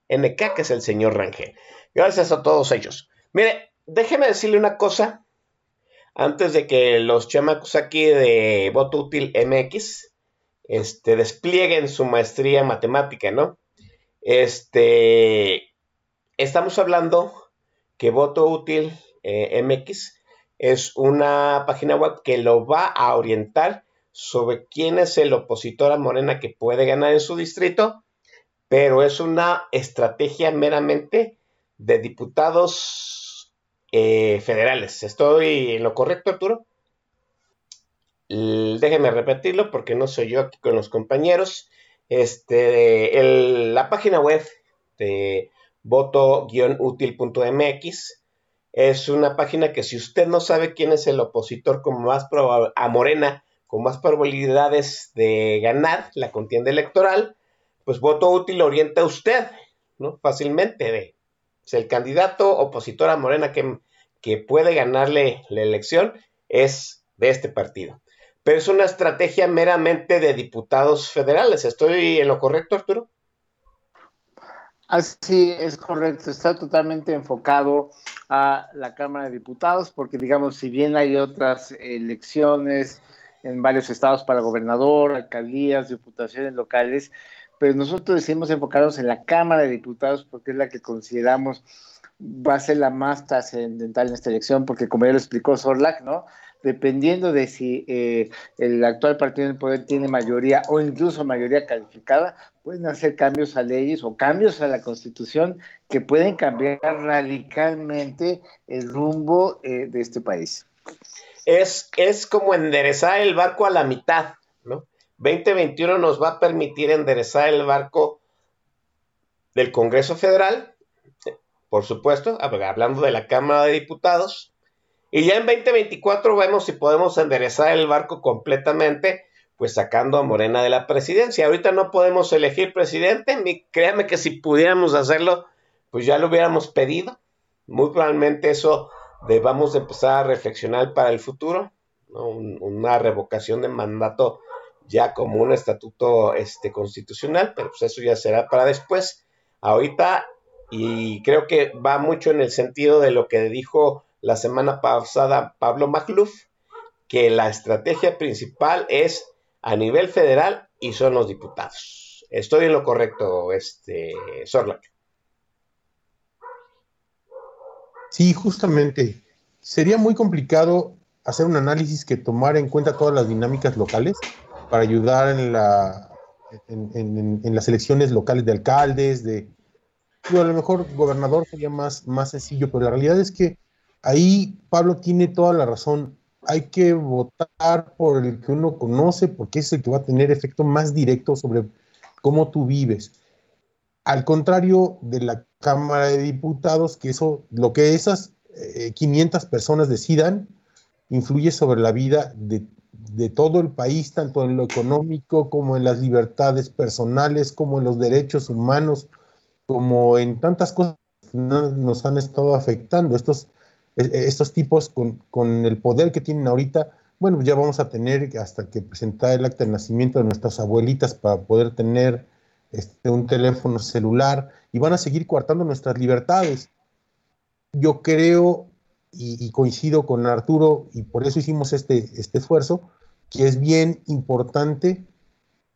NK, que es el señor Rangel. Gracias a todos ellos. Mire, déjeme decirle una cosa. Antes de que los chamacos aquí de Voto Útil MX este, desplieguen su maestría matemática, ¿no? Este, estamos hablando que Voto Útil eh, MX es una página web que lo va a orientar sobre quién es el opositor a Morena que puede ganar en su distrito, pero es una estrategia meramente de diputados eh, federales. ¿Estoy en lo correcto, Arturo? Déjeme repetirlo porque no soy yo aquí con los compañeros. Este, la página web de voto-útil.mx es una página que si usted no sabe quién es el opositor con más a Morena, con más probabilidades de ganar la contienda electoral, pues voto útil orienta a usted, ¿no? Fácilmente de es el candidato opositor a Morena que, que puede ganarle la elección es de este partido pero es una estrategia meramente de diputados federales. ¿Estoy en lo correcto, Arturo? Así es correcto, está totalmente enfocado a la Cámara de Diputados, porque digamos, si bien hay otras elecciones en varios estados para gobernador, alcaldías, diputaciones locales, pero nosotros decidimos enfocarnos en la Cámara de Diputados porque es la que consideramos va a ser la más trascendental en esta elección, porque como ya lo explicó Sorlac, ¿no? dependiendo de si eh, el actual partido en poder tiene mayoría o incluso mayoría calificada, pueden hacer cambios a leyes o cambios a la constitución que pueden cambiar radicalmente el rumbo eh, de este país. Es, es como enderezar el barco a la mitad, ¿no? 2021 nos va a permitir enderezar el barco del Congreso Federal, por supuesto, hablando de la Cámara de Diputados, y ya en 2024 vemos si podemos enderezar el barco completamente, pues sacando a Morena de la presidencia. Ahorita no podemos elegir presidente, créame que si pudiéramos hacerlo, pues ya lo hubiéramos pedido. Muy probablemente eso debamos empezar a reflexionar para el futuro, una revocación de mandato ya como un estatuto este, constitucional, pero pues eso ya será para después. Ahorita, y creo que va mucho en el sentido de lo que dijo la semana pasada Pablo Magluf, que la estrategia principal es a nivel federal y son los diputados. Estoy en lo correcto, este Sorlac. Sí, justamente. Sería muy complicado hacer un análisis que tomara en cuenta todas las dinámicas locales para ayudar en, la, en, las elecciones locales de alcaldes, de... a lo mejor gobernador sería más, más sencillo, pero la realidad es que ahí Pablo tiene toda la razón. Hay que votar por el que uno conoce porque es el que va a tener efecto más directo sobre cómo tú vives. Al contrario de la Cámara de Diputados, que eso, lo que esas 500 eh, personas decidan, influye sobre la vida de, de, todo el país, tanto en lo económico como en las libertades personales, como en los derechos humanos, como en tantas cosas nos han estado afectando. Estos, e, e, estos tipos con, con el poder que tienen ahorita, bueno, ya vamos a tener hasta que presentar el acta de nacimiento de nuestras abuelitas para poder tener este, un teléfono celular y van a seguir coartando nuestras libertades. Yo creo y, coincido con Arturo y por eso hicimos este, este esfuerzo, que es bien importante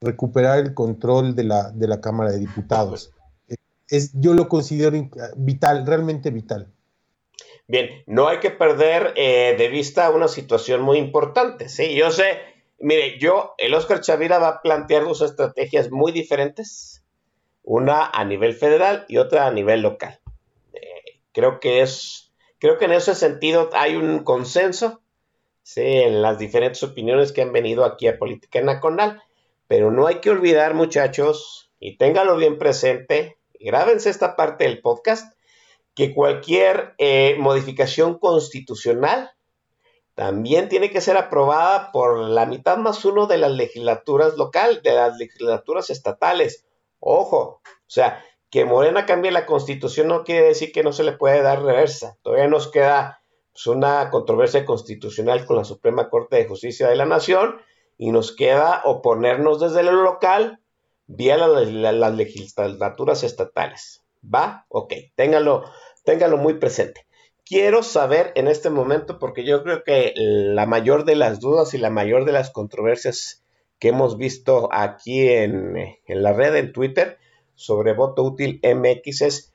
recuperar el control de la, de la Cámara de Diputados. Es, yo lo considero vital, realmente vital. Bien, no hay que perder eh, de vista una situación muy importante. Sí, yo sé, mire, yo, el Oscar Chavira va a plantear dos estrategias muy diferentes, una a nivel federal y otra a nivel local. Eh, creo que es, creo que en ese sentido hay un consenso, sí, en las diferentes opiniones que han venido aquí a Política Nacional, pero no hay que olvidar, muchachos, y ténganlo bien presente, grábense esta parte del podcast, que cualquier eh, modificación constitucional también tiene que ser aprobada por la mitad más uno de las legislaturas local, de las legislaturas estatales. Ojo, o sea, que Morena cambie la constitución no quiere decir que no se le puede dar reversa. Todavía nos queda pues, una controversia constitucional con la Suprema Corte de Justicia de la Nación y nos queda oponernos desde lo local vía las legislaturas estatales. ¿Va? Ok, téngalo, téngalo muy presente quiero saber en este momento, porque yo creo que la mayor de las dudas y la mayor de las controversias que hemos visto aquí en, la red, en Twitter, sobre voto útil MX es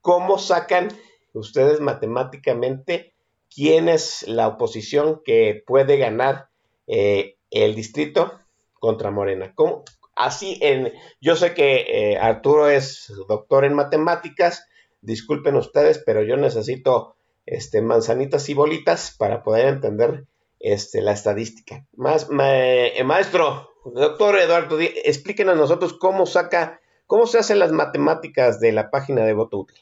cómo sacan ustedes matemáticamente quién es la oposición que puede ganar eh, el distrito contra Morena. ¿Cómo? Así, en, yo sé que eh, Arturo es doctor en matemáticas, disculpen ustedes, pero yo necesito este, manzanitas y bolitas para poder entender este, la estadística. Más, eh, maestro, doctor Eduardo, explíquenos nosotros cómo saca, cómo se hacen las matemáticas de la página de voto útil.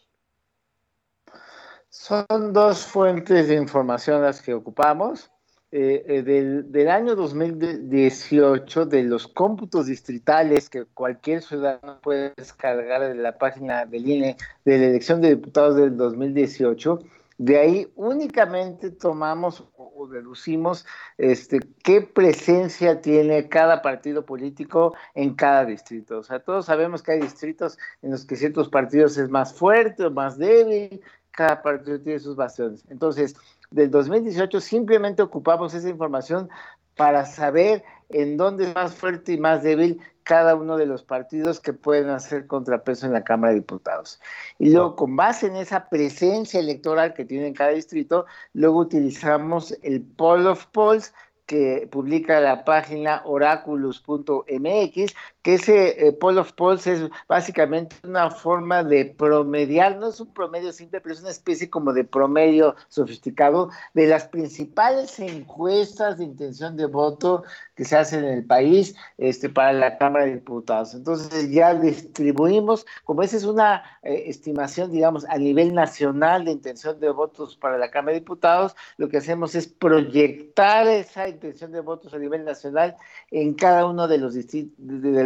Son dos fuentes de información las que ocupamos. Eh, eh, del, del, año 2018, de los cómputos distritales que cualquier ciudadano puede descargar de la página del INE de la elección de diputados del 2018, de ahí únicamente tomamos o deducimos este, qué presencia tiene cada partido político en cada distrito. O sea, todos sabemos que hay distritos en los que ciertos partidos es más fuerte o más débil, cada partido tiene sus bastiones. Entonces, del 2018 simplemente ocupamos esa información para saber en dónde es más fuerte y más débil cada uno de los partidos que pueden hacer contrapeso en la Cámara de Diputados. Y luego, con base en esa presencia electoral que tiene en cada distrito, luego utilizamos el poll of polls que publica la página oraculus.mx, que ese eh, poll of polls es básicamente una forma de promediar, no es un promedio simple, pero es una especie como de promedio sofisticado de las principales encuestas de intención de voto que se hacen en el país este, para la Cámara de Diputados. Entonces ya distribuimos, como esa es una eh, estimación, digamos, a nivel nacional de intención de votos para la Cámara de Diputados, lo que hacemos es proyectar esa intención de votos a nivel nacional en cada uno de los,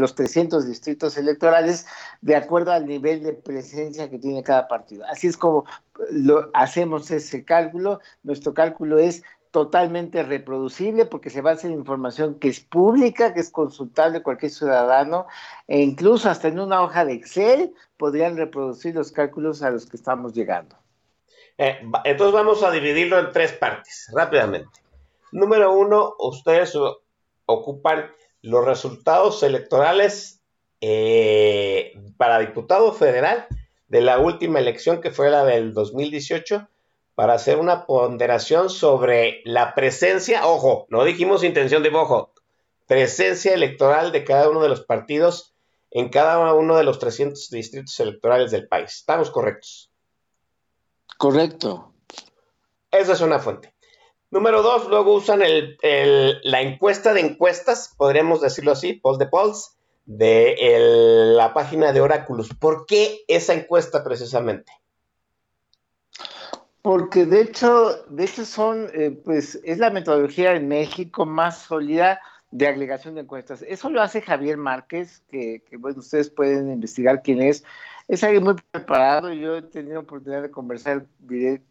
los 300 distritos electorales de acuerdo al nivel de presencia que tiene cada partido. Así es como lo, hacemos ese cálculo. Nuestro cálculo es totalmente reproducible porque se basa en información que es pública, que es consultable cualquier ciudadano e incluso hasta en una hoja de Excel podrían reproducir los cálculos a los que estamos llegando. Eh, entonces vamos a dividirlo en tres partes, rápidamente. Número uno, ustedes ocupan los resultados electorales eh, para diputado federal de la última elección que fue la del 2018 para hacer una ponderación sobre la presencia, ojo, no dijimos intención de ojo, presencia electoral de cada uno de los partidos en cada uno de los 300 distritos electorales del país. ¿Estamos correctos? Correcto. Esa es una fuente. Número dos, luego usan la encuesta de encuestas, podríamos decirlo así, poll de polls, de la página de Oráculos. ¿Por qué esa encuesta precisamente? Porque de hecho, de hecho son, eh, pues es la metodología en México más sólida de agregación de encuestas. Eso lo hace Javier Márquez, que, bueno, ustedes pueden investigar quién es. Es alguien muy preparado, yo he tenido oportunidad de conversar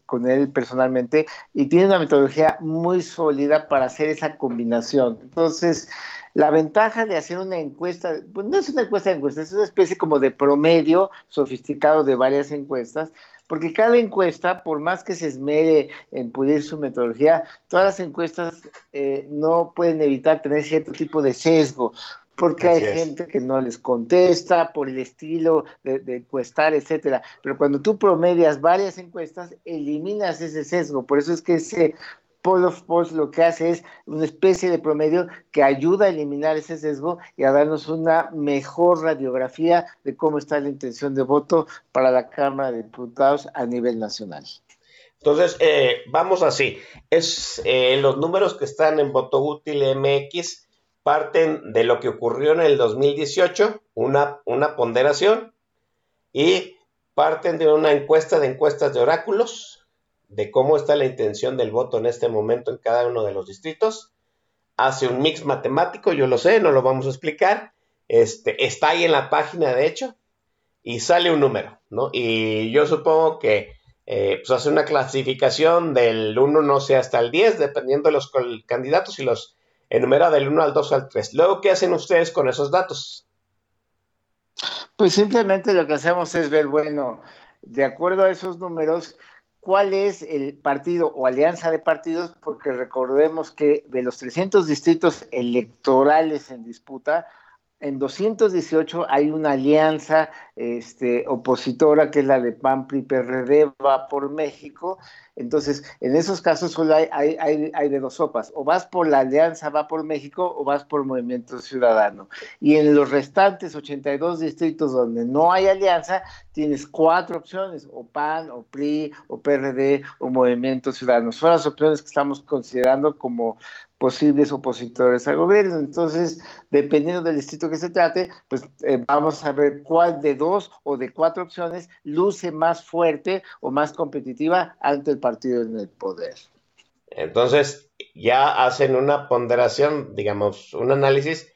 con él personalmente y tiene una metodología muy sólida para hacer esa combinación. Entonces, la ventaja de hacer una encuesta, pues no es una encuesta de encuestas, es una especie como de promedio sofisticado de varias encuestas, porque cada encuesta, por más que se esmere en pulir su metodología, todas las encuestas eh, no pueden evitar tener cierto tipo de sesgo, porque hay gente que no les contesta por el estilo de, de, encuestar, etcétera. Pero cuando tú promedias varias encuestas, eliminas ese sesgo. Por eso es que ese Poll of Polls lo que hace es una especie de promedio que ayuda a eliminar ese sesgo y a darnos una mejor radiografía de cómo está la intención de voto para la Cámara de Diputados a nivel nacional. Entonces, eh, vamos así. Es eh, los números que están en voto útil MX parten de lo que ocurrió en el 2018, una, una ponderación, y parten de una encuesta de encuestas de oráculos, de cómo está la intención del voto en este momento en cada uno de los distritos. Hace un mix matemático, yo lo sé, no lo vamos a explicar. Este, está ahí en la página, de hecho, y sale un número, ¿no? Y yo supongo que eh, pues hace una clasificación del 1, no sé, hasta el 10, dependiendo de los candidatos y los enumera del 1 al 2 al 3. Luego, ¿qué hacen ustedes con esos datos? Pues simplemente lo que hacemos es ver, bueno, de acuerdo a esos números, cuál es el partido o alianza de partidos, porque recordemos que de los 300 distritos electorales en disputa, en 218 hay una alianza este, opositora que es la de PAN, PRI, PRD, va por México. Entonces, en esos casos solo hay, hay, hay, de dos sopas. O vas por la alianza, va por México, o vas por Movimiento Ciudadano. Y en los restantes 82 distritos donde no hay alianza, tienes cuatro opciones, o PAN, o PRI, o PRD, o Movimiento Ciudadano. Son las opciones que estamos considerando como posibles opositores al gobierno. Entonces, dependiendo del distrito que se trate, pues eh, vamos a ver cuál de dos o de cuatro opciones luce más fuerte o más competitiva ante el partido en el poder. Entonces, ya hacen una ponderación, digamos, un análisis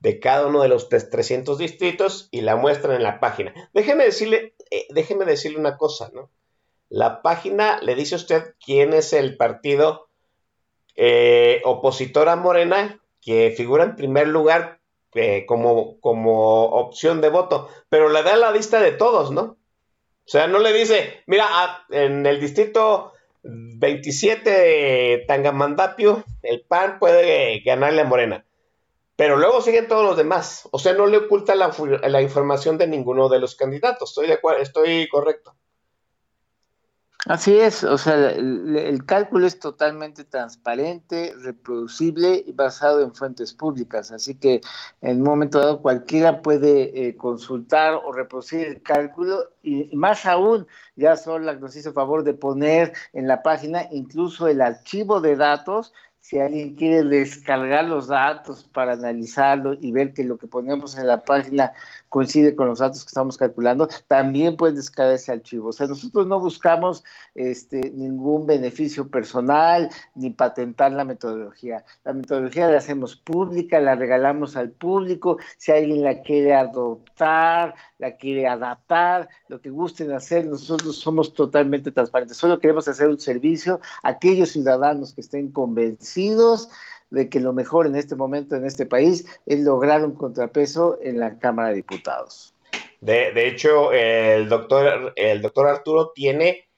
de cada uno de los 300 distritos y la muestran en la página. Déjeme decirle, eh, déjeme decirle una cosa, ¿no? La página le dice a usted quién es el partido eh, opositora Morena, que figura en primer lugar eh, como, como opción de voto, pero le da la lista de todos, ¿no? O sea, no le dice, mira, en el distrito 27 de Tangamandapio, el PAN puede ganarle a Morena. Pero luego siguen todos los demás. O sea, no le oculta la, la información de ninguno de los candidatos. Estoy de acuerdo, estoy correcto. Así es, o sea, el, cálculo es totalmente transparente, reproducible y basado en fuentes públicas, así que en un momento dado cualquiera puede eh, consultar o reproducir el cálculo y, más aún, ya solo nos hizo favor de poner en la página incluso el archivo de datos si alguien quiere descargar los datos para analizarlo y ver que lo que ponemos en la página coincide con los datos que estamos calculando, también pueden descargar ese archivo. O sea, nosotros no buscamos este, ningún beneficio personal ni patentar la metodología. La metodología la hacemos pública, la regalamos al público. Si alguien la quiere adoptar, la quiere adaptar, lo que gusten hacer, nosotros somos totalmente transparentes. Solo queremos hacer un servicio a aquellos ciudadanos que estén convencidos de que lo mejor en este momento en este país es lograr un contrapeso en la Cámara de Diputados. De, hecho, el doctor, el doctor Arturo tiene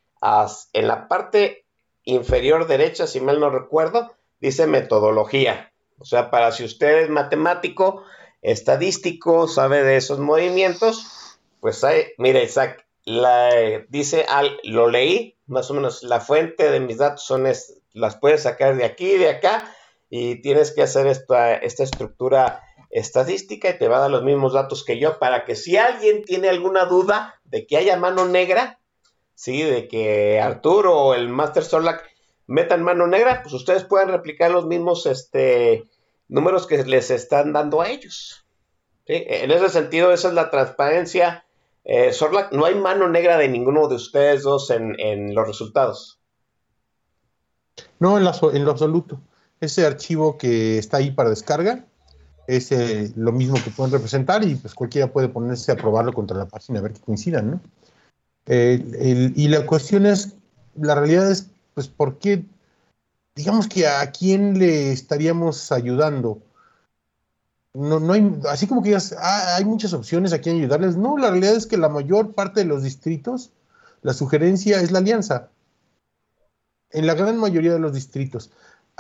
en la parte inferior derecha, si mal no recuerdo, dice metodología. O sea, para si usted es matemático, estadístico, sabe de esos movimientos, pues hay, mire, Isaac, la, dice, al, lo leí, más o menos, la fuente de mis datos son, las puedes sacar de aquí de acá, y tienes que hacer esta, esta estructura estadística y te va a dar los mismos datos que yo para que si alguien tiene alguna duda de que haya mano negra, sí, de que Arturo o el Master Solak metan mano negra, pues ustedes pueden replicar los mismos este, números que les están dando a ellos. En ese sentido, esa es la transparencia. Eh, no hay mano negra de ninguno de ustedes dos en, los resultados. No, en, en, lo absoluto. Ese archivo que está ahí para descarga es eh, lo mismo que pueden representar y pues cualquiera puede ponerse a probarlo contra la página a ver que coincidan, ¿no? y la cuestión es, la realidad es, pues, ¿por qué? Digamos que a quién le estaríamos ayudando no, no hay, así como que ah, hay muchas opciones a quién ayudarles. No, la realidad es que la mayor parte de los distritos, la sugerencia es la alianza. En la gran mayoría de los distritos,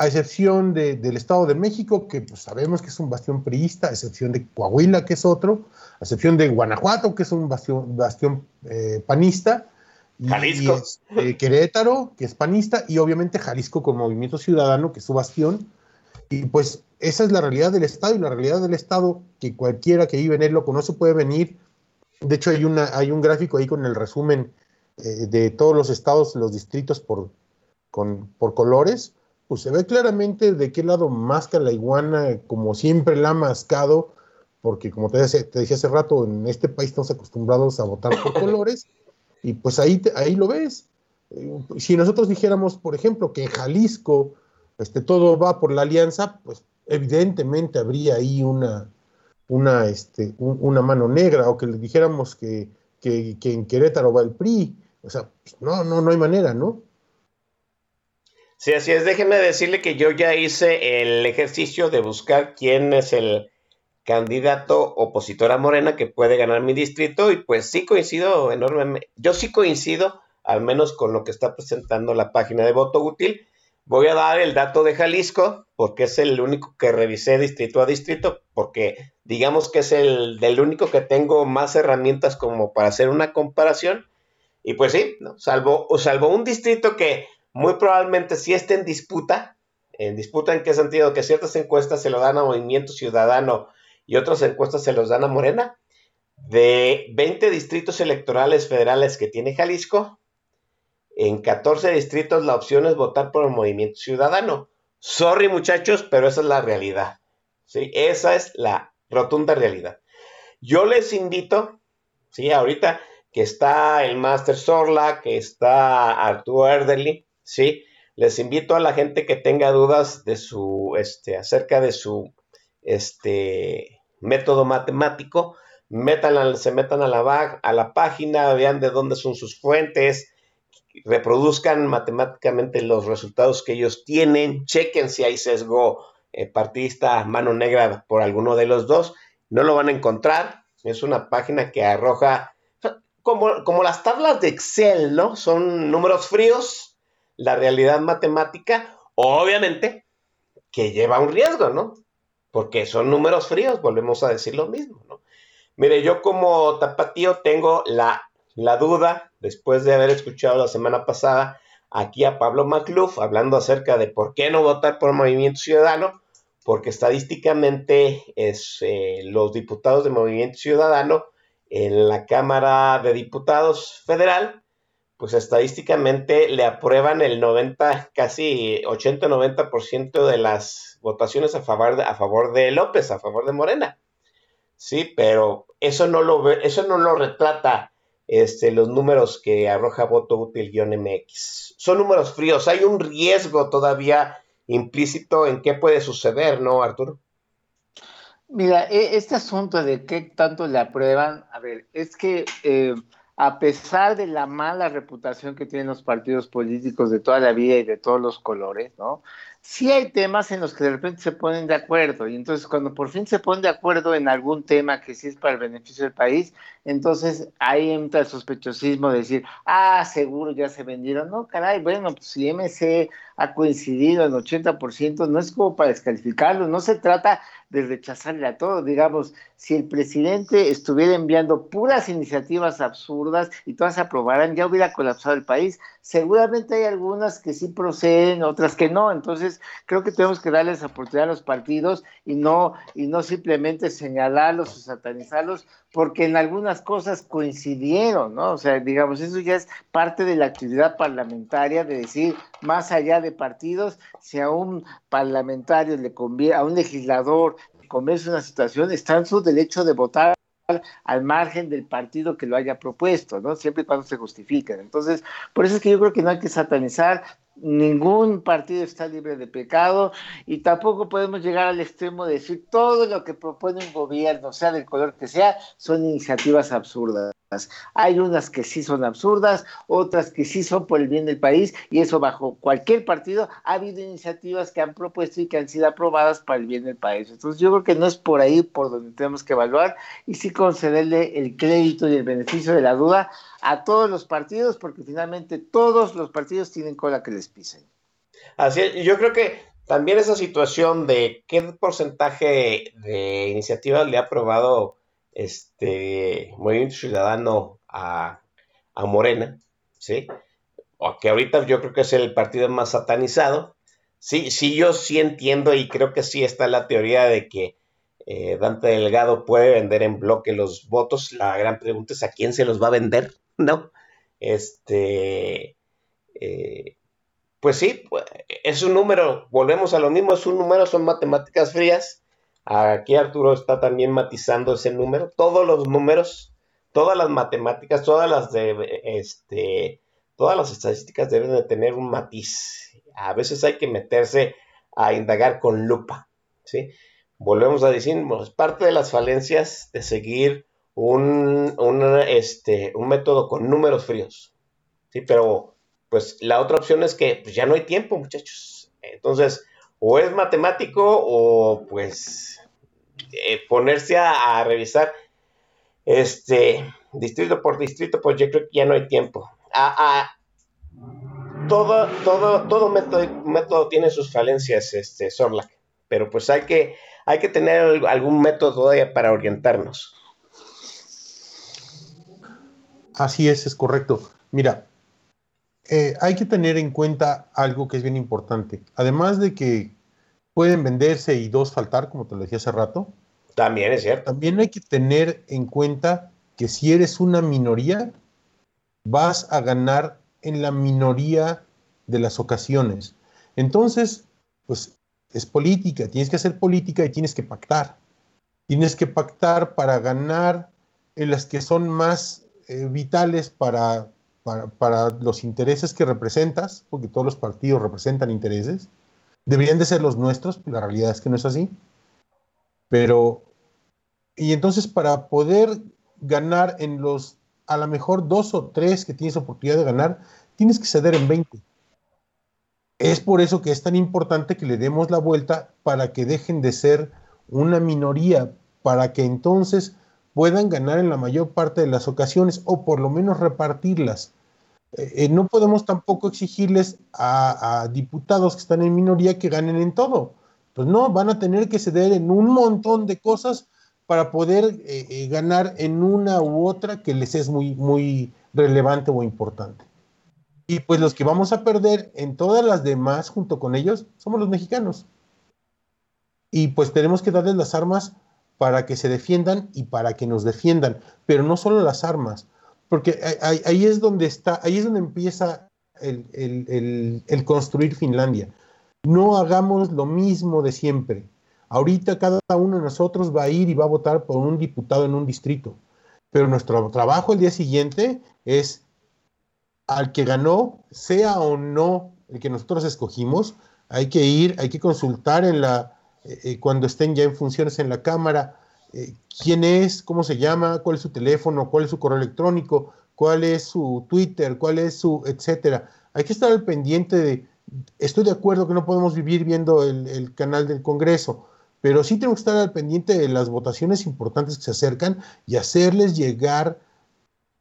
a excepción del Estado de México, que pues, sabemos que es un bastión priista, a excepción de Coahuila, que es otro, a excepción de Guanajuato, que es un bastión, bastión eh, panista, Jalisco. Este, Querétaro, que es panista, y obviamente Jalisco con Movimiento Ciudadano, que es su bastión. Y pues esa es la realidad del Estado y la realidad del Estado que cualquiera que vive en él lo conoce puede venir. De hecho, hay, una, hay un gráfico ahí con el resumen eh, de todos los estados, los distritos por, con, por colores. Pues se ve claramente de qué lado masca la iguana, como siempre la ha mascado, porque como te decía, te decía hace rato, en este país estamos acostumbrados a votar por <coughs> colores, y pues ahí, ahí lo ves. Eh, si nosotros dijéramos, por ejemplo, que Jalisco este, todo va por la alianza, pues evidentemente habría ahí una, una, este, una mano negra, o que le dijéramos que, que, en Querétaro va el PRI. O sea, pues, no, no, no hay manera, ¿no? Sí, así es. Déjeme decirle que yo ya hice el ejercicio de buscar quién es el candidato opositor a Morena que puede ganar mi distrito y pues sí coincido enormemente. Yo sí coincido, al menos con lo que está presentando la página de voto útil, Voy a dar el dato de Jalisco, porque es el único que revisé distrito a distrito, porque digamos que es el del único que tengo más herramientas como para hacer una comparación. Y pues sí, salvo, salvo un distrito que muy probablemente sí esté en disputa. ¿En disputa en qué sentido? Que ciertas encuestas se lo dan a Movimiento Ciudadano y otras encuestas se los dan a Morena. De 20 distritos electorales federales que tiene Jalisco, en 14 distritos la opción es votar por el movimiento ciudadano. Sorry muchachos, pero esa es la realidad. ¿sí? Esa es la rotunda realidad. Yo les invito, ¿sí? ahorita que está el Master Sorla, que está Arturo Erderly, ¿sí? les invito a la gente que tenga dudas de su, este, acerca de su este, método matemático, metan se metan a la, a la página, vean de dónde son sus fuentes, reproduzcan matemáticamente los resultados que ellos tienen, chequen si hay sesgo eh, partidista, mano negra por alguno de los dos, no lo van a encontrar, es una página que arroja como, como las tablas de Excel, ¿no? Son números fríos, la realidad matemática, obviamente que lleva un riesgo, ¿no? Porque son números fríos, volvemos a decir lo mismo, ¿no? Mire, yo como tapatío tengo la la duda, después de haber escuchado la semana pasada aquí a Pablo Macluf hablando acerca de por qué no votar por Movimiento Ciudadano, porque estadísticamente es, eh, los diputados de Movimiento Ciudadano en la Cámara de Diputados Federal, pues estadísticamente le aprueban el 90, casi 80-90% de las votaciones a favor, de, a favor de López, a favor de Morena. Sí, pero eso no lo, eso no lo retrata este, los números que arroja voto útil-MX. Son números fríos, hay un riesgo todavía implícito en qué puede suceder, ¿no, Arturo? Mira, e, este asunto de qué tanto le aprueban, a ver, es que eh, a pesar de la mala reputación que tienen los partidos políticos de toda la vida y de todos los colores, ¿no? sí hay temas en los que de repente se ponen de acuerdo y entonces cuando por fin se ponen de acuerdo en algún tema que sí es para el beneficio del país, entonces ahí entra el sospechosismo de decir, ah, seguro ya se vendieron. No, caray, bueno, pues si MC ha coincidido en 80%, no es como para descalificarlo, no se trata de rechazarle a todo. Digamos, si el presidente estuviera enviando puras iniciativas absurdas y todas se aprobaran, ya hubiera colapsado el país. Seguramente hay algunas que sí proceden, otras que no. Entonces, creo que tenemos que darles oportunidad a los partidos y no, y no simplemente señalarlos o satanizarlos, porque en algunas cosas coincidieron, ¿no? O sea, digamos, eso ya es parte de la actividad parlamentaria, de decir, más allá de partidos, si a un parlamentario le conviene, a un legislador convence una situación, está en su derecho de votar al margen del partido que lo haya propuesto, ¿no? Siempre y cuando se justifiquen. Entonces, por eso es que yo creo que no hay que satanizar ningún partido está libre de pecado y tampoco podemos llegar al extremo de decir todo lo que propone un gobierno, sea del color que sea, son iniciativas absurdas. Hay unas que sí son absurdas, otras que sí son por el bien del país y eso bajo cualquier partido ha habido iniciativas que han propuesto y que han sido aprobadas para el bien del país. Entonces yo creo que no es por ahí por donde tenemos que evaluar y sí concederle el crédito y el beneficio de la duda a todos los partidos porque finalmente todos los partidos tienen cola que les pisen. Así es, yo creo que también esa situación de qué porcentaje de iniciativas le ha aprobado este Movimiento Ciudadano a, Morena, ¿sí? O que ahorita yo creo que es el partido más satanizado. Sí, sí, yo sí entiendo y creo que sí está la teoría de que eh, Dante Delgado puede vender en bloque los votos. La gran pregunta es a quién se los va a vender, <laughs> ¿no? Este, eh, pues sí, pues, es un número, volvemos a lo mismo, es un número, son matemáticas frías. Aquí Arturo está también matizando ese número. Todos los números, todas las matemáticas, todas las de este, todas las estadísticas deben de tener un matiz. A veces hay que meterse a indagar con lupa, ¿sí? Volvemos a decir, es parte de las falencias de seguir un, este, un método con números fríos, ¿sí? Pero, pues, la otra opción es que pues, ya no hay tiempo, muchachos. Entonces, o es matemático o, pues, eh, ponerse a, revisar este distrito por distrito, pues yo creo que ya no hay tiempo. A, todo, todo, todo método, método, tiene sus falencias, este, Sorlac, pero pues hay que, hay que tener algún método para orientarnos. Así es, es correcto. Mira, eh, hay que tener en cuenta algo que es bien importante. Además de que pueden venderse y dos faltar, como te lo decía hace rato. También es cierto. También hay que tener en cuenta que si eres una minoría, vas a ganar en la minoría de las ocasiones. Entonces, pues es política, tienes que hacer política y tienes que pactar. Tienes que pactar para ganar en las que son más eh, vitales para, para, los intereses que representas, porque todos los partidos representan intereses deberían de ser los nuestros, la realidad es que no es así. Pero, y entonces para poder ganar en los, a lo mejor dos o tres que tienes oportunidad de ganar, tienes que ceder en 20. Es por eso que es tan importante que le demos la vuelta para que dejen de ser una minoría, para que entonces puedan ganar en la mayor parte de las ocasiones o por lo menos repartirlas. Eh, no podemos tampoco exigirles a, diputados que están en minoría que ganen en todo. Pues no, van a tener que ceder en un montón de cosas para poder eh, eh, ganar en una u otra que les es muy, muy relevante o importante. Y pues los que vamos a perder en todas las demás junto con ellos somos los mexicanos. Y pues tenemos que darles las armas para que se defiendan y para que nos defiendan, pero no solo las armas, porque ahí, es donde está, ahí es donde empieza el, construir Finlandia. No hagamos lo mismo de siempre. Ahorita cada uno de nosotros va a ir y va a votar por un diputado en un distrito, pero nuestro trabajo el día siguiente es al que ganó, sea o no el que nosotros escogimos, hay que ir, hay que consultar en la, eh, eh, cuando estén ya en funciones en la Cámara, eh, quién es, cómo se llama, cuál es su teléfono, cuál es su correo electrónico, cuál es su Twitter, cuál es su, etcétera. Hay que estar al pendiente de, estoy de acuerdo que no podemos vivir viendo el, canal del Congreso, pero sí tenemos que estar al pendiente de las votaciones importantes que se acercan y hacerles llegar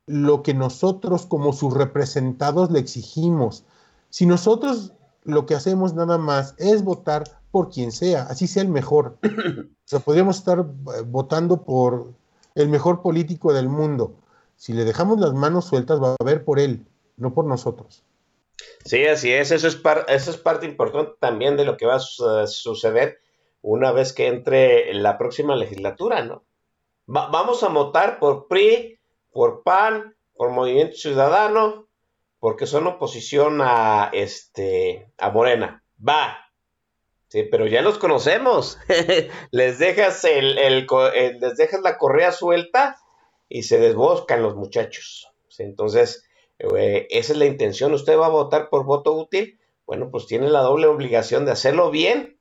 lo que nosotros como sus representados le exigimos. Si nosotros lo que hacemos nada más es votar por quien sea, así sea el mejor. <clears throat> O sea, podríamos estar eh, votando por el mejor político del mundo. Si le dejamos las manos sueltas, va a ver por él, no por nosotros. Sí, así es. Eso es, eso es parte importante también de lo que va a suceder una vez que entre la próxima legislatura, ¿no? vamos a votar por PRI, por PAN, por Movimiento Ciudadano, porque son oposición a, este, a Morena. Va, Sí, pero ya los conocemos. <laughs> les dejas el, el, les dejas la correa suelta y se desboscan los muchachos. Entonces, eh, esa es la intención. ¿Usted va a votar por voto útil? Bueno, pues tiene la doble obligación de hacerlo bien,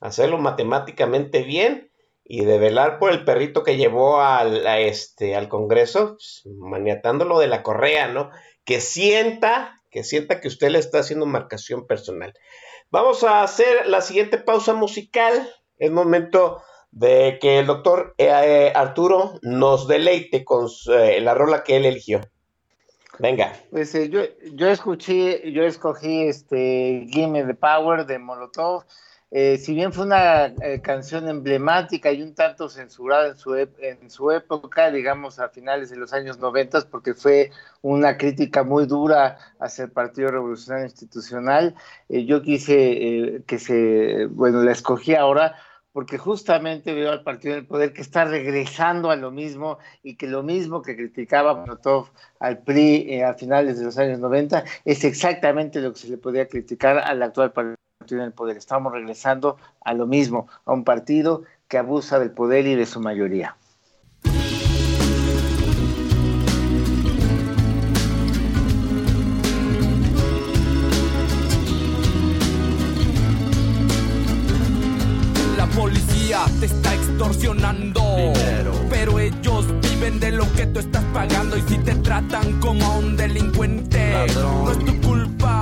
hacerlo matemáticamente bien y de velar por el perrito que llevó al, este, al Congreso, pues, maniatándolo de la correa, ¿no? Que sienta, que sienta que usted le está haciendo marcación personal. Vamos a hacer la siguiente pausa musical. Es momento de que el doctor eh, eh, Arturo nos deleite con eh, la rola que él eligió. Venga. Pues yo, yo escuché, yo escogí este Gimme the Power de Molotov. Si bien fue una canción emblemática y un tanto censurada en su, época, digamos a finales de los años 90, porque fue una crítica muy dura hacia el Partido Revolucionario Institucional, yo quise que se, bueno, la escogí ahora porque justamente veo al Partido del Poder que está regresando a lo mismo y que lo mismo que criticaba Molotov al PRI eh, a finales de los años 90 es exactamente lo que se le podía criticar al actual Partido del Poder. Estamos regresando a lo mismo, a un partido que abusa del poder y de su mayoría. te está extorsionando. Pero ellos viven de lo que tú estás pagando. Y si te tratan como a un delincuente, no es tu culpa.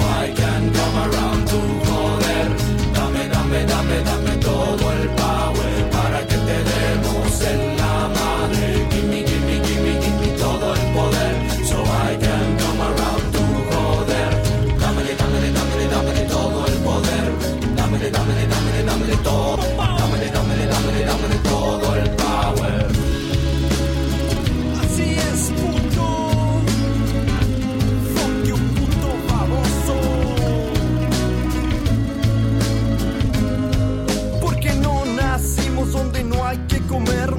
I can come around to joder. Dame, dame, dame, dame todo el power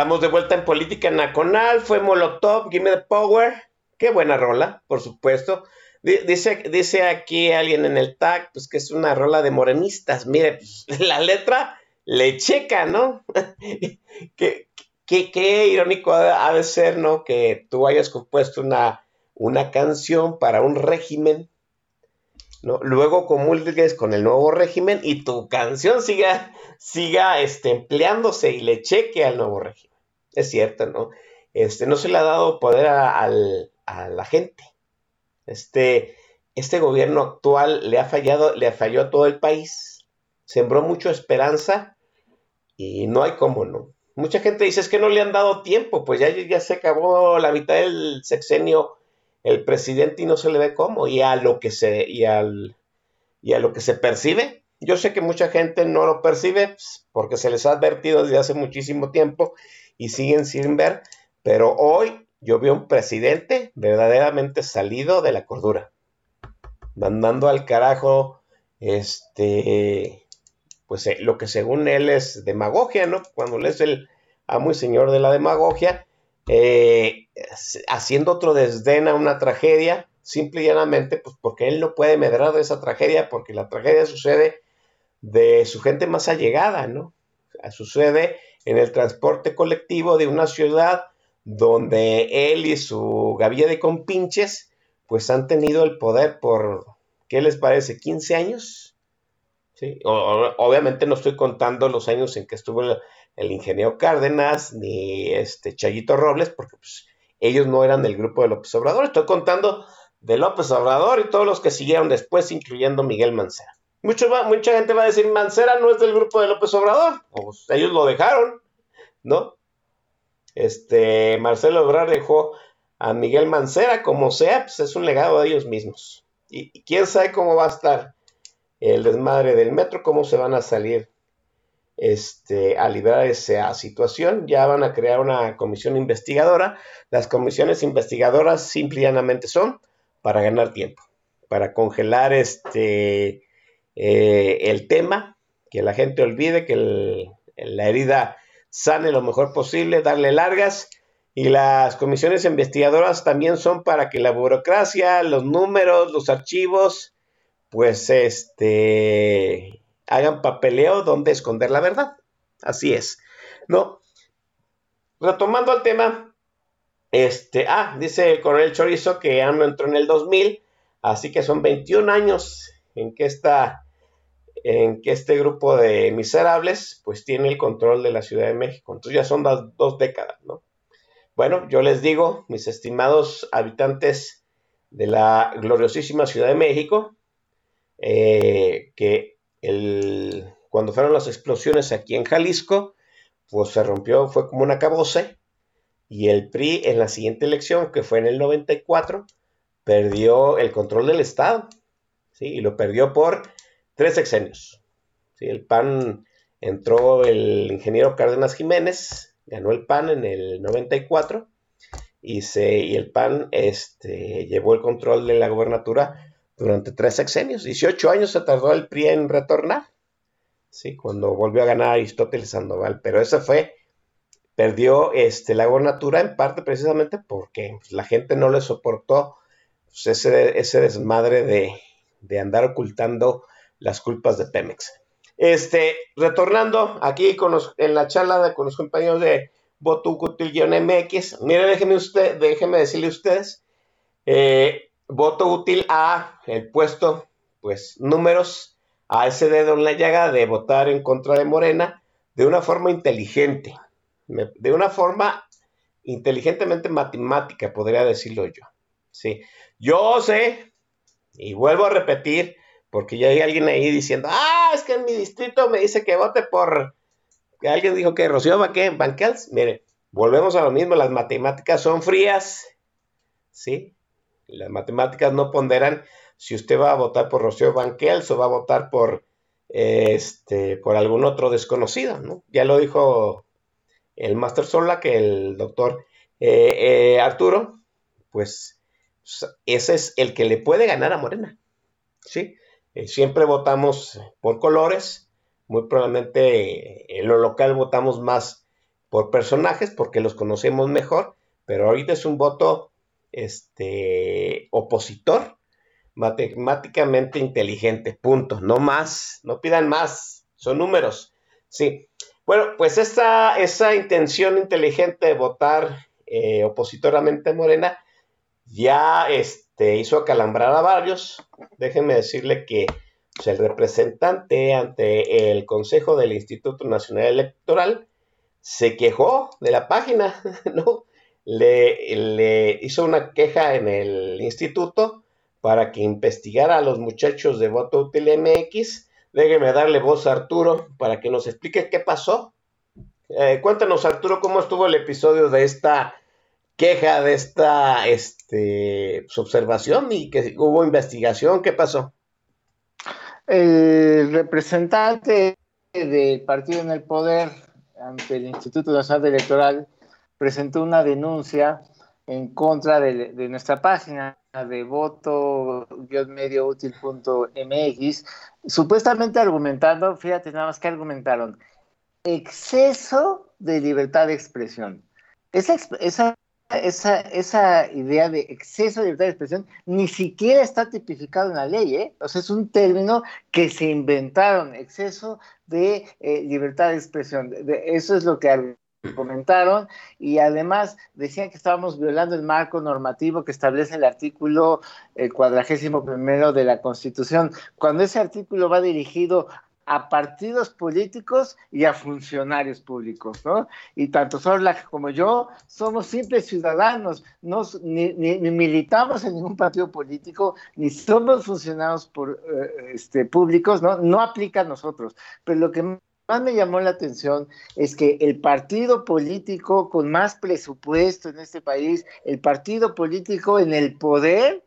Estamos de vuelta en Política Nacional. Fue Molotov, Give Me the Power. Qué buena rola, por supuesto. Dice, dice aquí alguien en el tag, pues que es una rola de morenistas. Mire, pues, <laughs> la letra le checa, ¿no? <laughs> qué, qué, qué, irónico ha de ser, ¿no? Que tú hayas compuesto una, una canción para un régimen, ¿no? Luego comulgues con el nuevo régimen y tu canción siga, siga este, empleándose y le cheque al nuevo régimen. Es cierto, ¿no? Este, no se le ha dado poder a, a la gente. Este, este gobierno actual le ha fallado, le falló a todo el país, sembró mucha esperanza y no hay cómo, ¿no? Mucha gente dice es que no le han dado tiempo, pues ya, ya se acabó la mitad del sexenio el presidente y no se le ve cómo, y a lo que se, y al, y a lo que se percibe. Yo sé que mucha gente no lo percibe pues, porque se les ha advertido desde hace muchísimo tiempo y siguen sin ver, pero hoy yo vi un presidente verdaderamente salido de la cordura, mandando al carajo, este, pues eh, lo que según él es demagogia, ¿no? Cuando él es el amo y señor de la demagogia, eh, haciendo otro desdén a una tragedia, simple y llanamente, pues porque él no puede medrar de esa tragedia, porque la tragedia sucede de su gente más allegada, ¿no? Sucede en el transporte colectivo de una ciudad donde él y su gavilla de compinches, pues han tenido el poder por, ¿qué les parece? ¿15 años? ¿Sí? obviamente no estoy contando los años en que estuvo el, ingeniero Cárdenas ni este Chayito Robles, porque pues, ellos no eran del grupo de López Obrador. Estoy contando de López Obrador y todos los que siguieron después, incluyendo Miguel Mancera. Mucho, mucha gente va a decir, Mancera no es del grupo de López Obrador. Pues ellos lo dejaron, ¿no? Este, Marcelo Ebrard dejó a Miguel Mancera, como sea, pues es un legado de ellos mismos. Y, quién sabe cómo va a estar el desmadre del metro, cómo se van a salir este, a liberar esa situación. Ya van a crear una comisión investigadora. Las comisiones investigadoras simplemente son para ganar tiempo, para congelar este, eh, el tema, que la gente olvide que la herida sane lo mejor posible, darle largas. Y las comisiones investigadoras también son para que la burocracia, los números, los archivos, pues este, hagan papeleo donde esconder la verdad. Así es. No. Retomando al tema, este, ah, dice el coronel Chorizo que AMLO entró en el 2000, así que son 21 años en que esta en que este grupo de miserables pues tiene el control de la Ciudad de México. Entonces ya son las dos décadas, ¿no? Bueno, yo les digo, mis estimados habitantes de la gloriosísima Ciudad de México, eh, que el, cuando fueron las explosiones aquí en Jalisco, pues se rompió, fue como una cabose, y el PRI en la siguiente elección, que fue en el 94, perdió el control del Estado, ¿sí? Y lo perdió por tres sexenios. ¿sí? El PAN entró el ingeniero Cárdenas Jiménez, ganó el PAN en el 94 y, se, y el PAN este, llevó el control de la gobernatura durante tres sexenios. 18 años se tardó el PRI en retornar, ¿sí? cuando volvió a ganar Aristóteles Sandoval, pero ese fue, perdió este, la gobernatura en parte precisamente porque la gente no le soportó pues, ese, ese desmadre de, de andar ocultando las culpas de Pemex. Este, retornando aquí en la charla con los compañeros de voto útil-mx, mire, déjenme, usted, déjenme decirle a ustedes, eh, voto útil a el puesto, pues números, a ese dedo en la llaga de votar en contra de Morena de una forma inteligente, de una forma inteligentemente matemática, podría decirlo yo. Sí, yo sé, y vuelvo a repetir, porque ya hay alguien ahí diciendo, ah, es que en mi distrito me dice que vote por... Alguien dijo que Rocío Banquels. Mire, volvemos a lo mismo, las matemáticas son frías, ¿sí? Las matemáticas no ponderan si usted va a votar por Rocío Banquels o va a votar por, este, por algún otro desconocido, ¿no? Ya lo dijo el Master Sola, que el doctor eh, eh, Arturo, pues ese es el que le puede ganar a Morena, ¿sí? Eh, siempre votamos por colores, muy probablemente en lo local votamos más por personajes porque los conocemos mejor, pero ahorita es un voto este, opositor, matemáticamente inteligente, punto, no más, no pidan más, son números, sí. Bueno, pues esa, esa intención inteligente de votar eh, opositoramente a Morena ya este, hizo acalambrar a varios. Déjenme decirle que pues, el representante ante el Consejo del Instituto Nacional Electoral se quejó de la página, <laughs> ¿no? Le, le, hizo una queja en el instituto para que investigara a los muchachos de Voto Útil MX. Déjeme darle voz a Arturo para que nos explique qué pasó. Eh, cuéntanos, Arturo, cómo estuvo el episodio de esta queja, de esta este, pues, observación y que hubo investigación. ¿Qué pasó? El representante del partido en el poder ante el Instituto Nacional Electoral presentó una denuncia en contra de, nuestra página de voto-medioútil.mx, supuestamente argumentando, fíjate nada más que argumentaron, exceso de libertad de expresión. Esa, esa, esa, esa idea de exceso de libertad de expresión ni siquiera está tipificado en la ley, ¿eh? O sea, es un término que se inventaron, exceso de eh, libertad de expresión. Eso es lo que comentaron y además decían que estábamos violando el marco normativo que establece el artículo el cuadragésimo primero de la Constitución, cuando ese artículo va dirigido a partidos políticos y a funcionarios públicos, ¿no? Y tanto Sorla como yo somos simples ciudadanos, no, ni, militamos en ningún partido político, ni somos funcionarios uh, este, públicos, ¿no? No aplica a nosotros. Pero lo que más me llamó la atención es que el partido político con más presupuesto en este país, el partido político en el poder,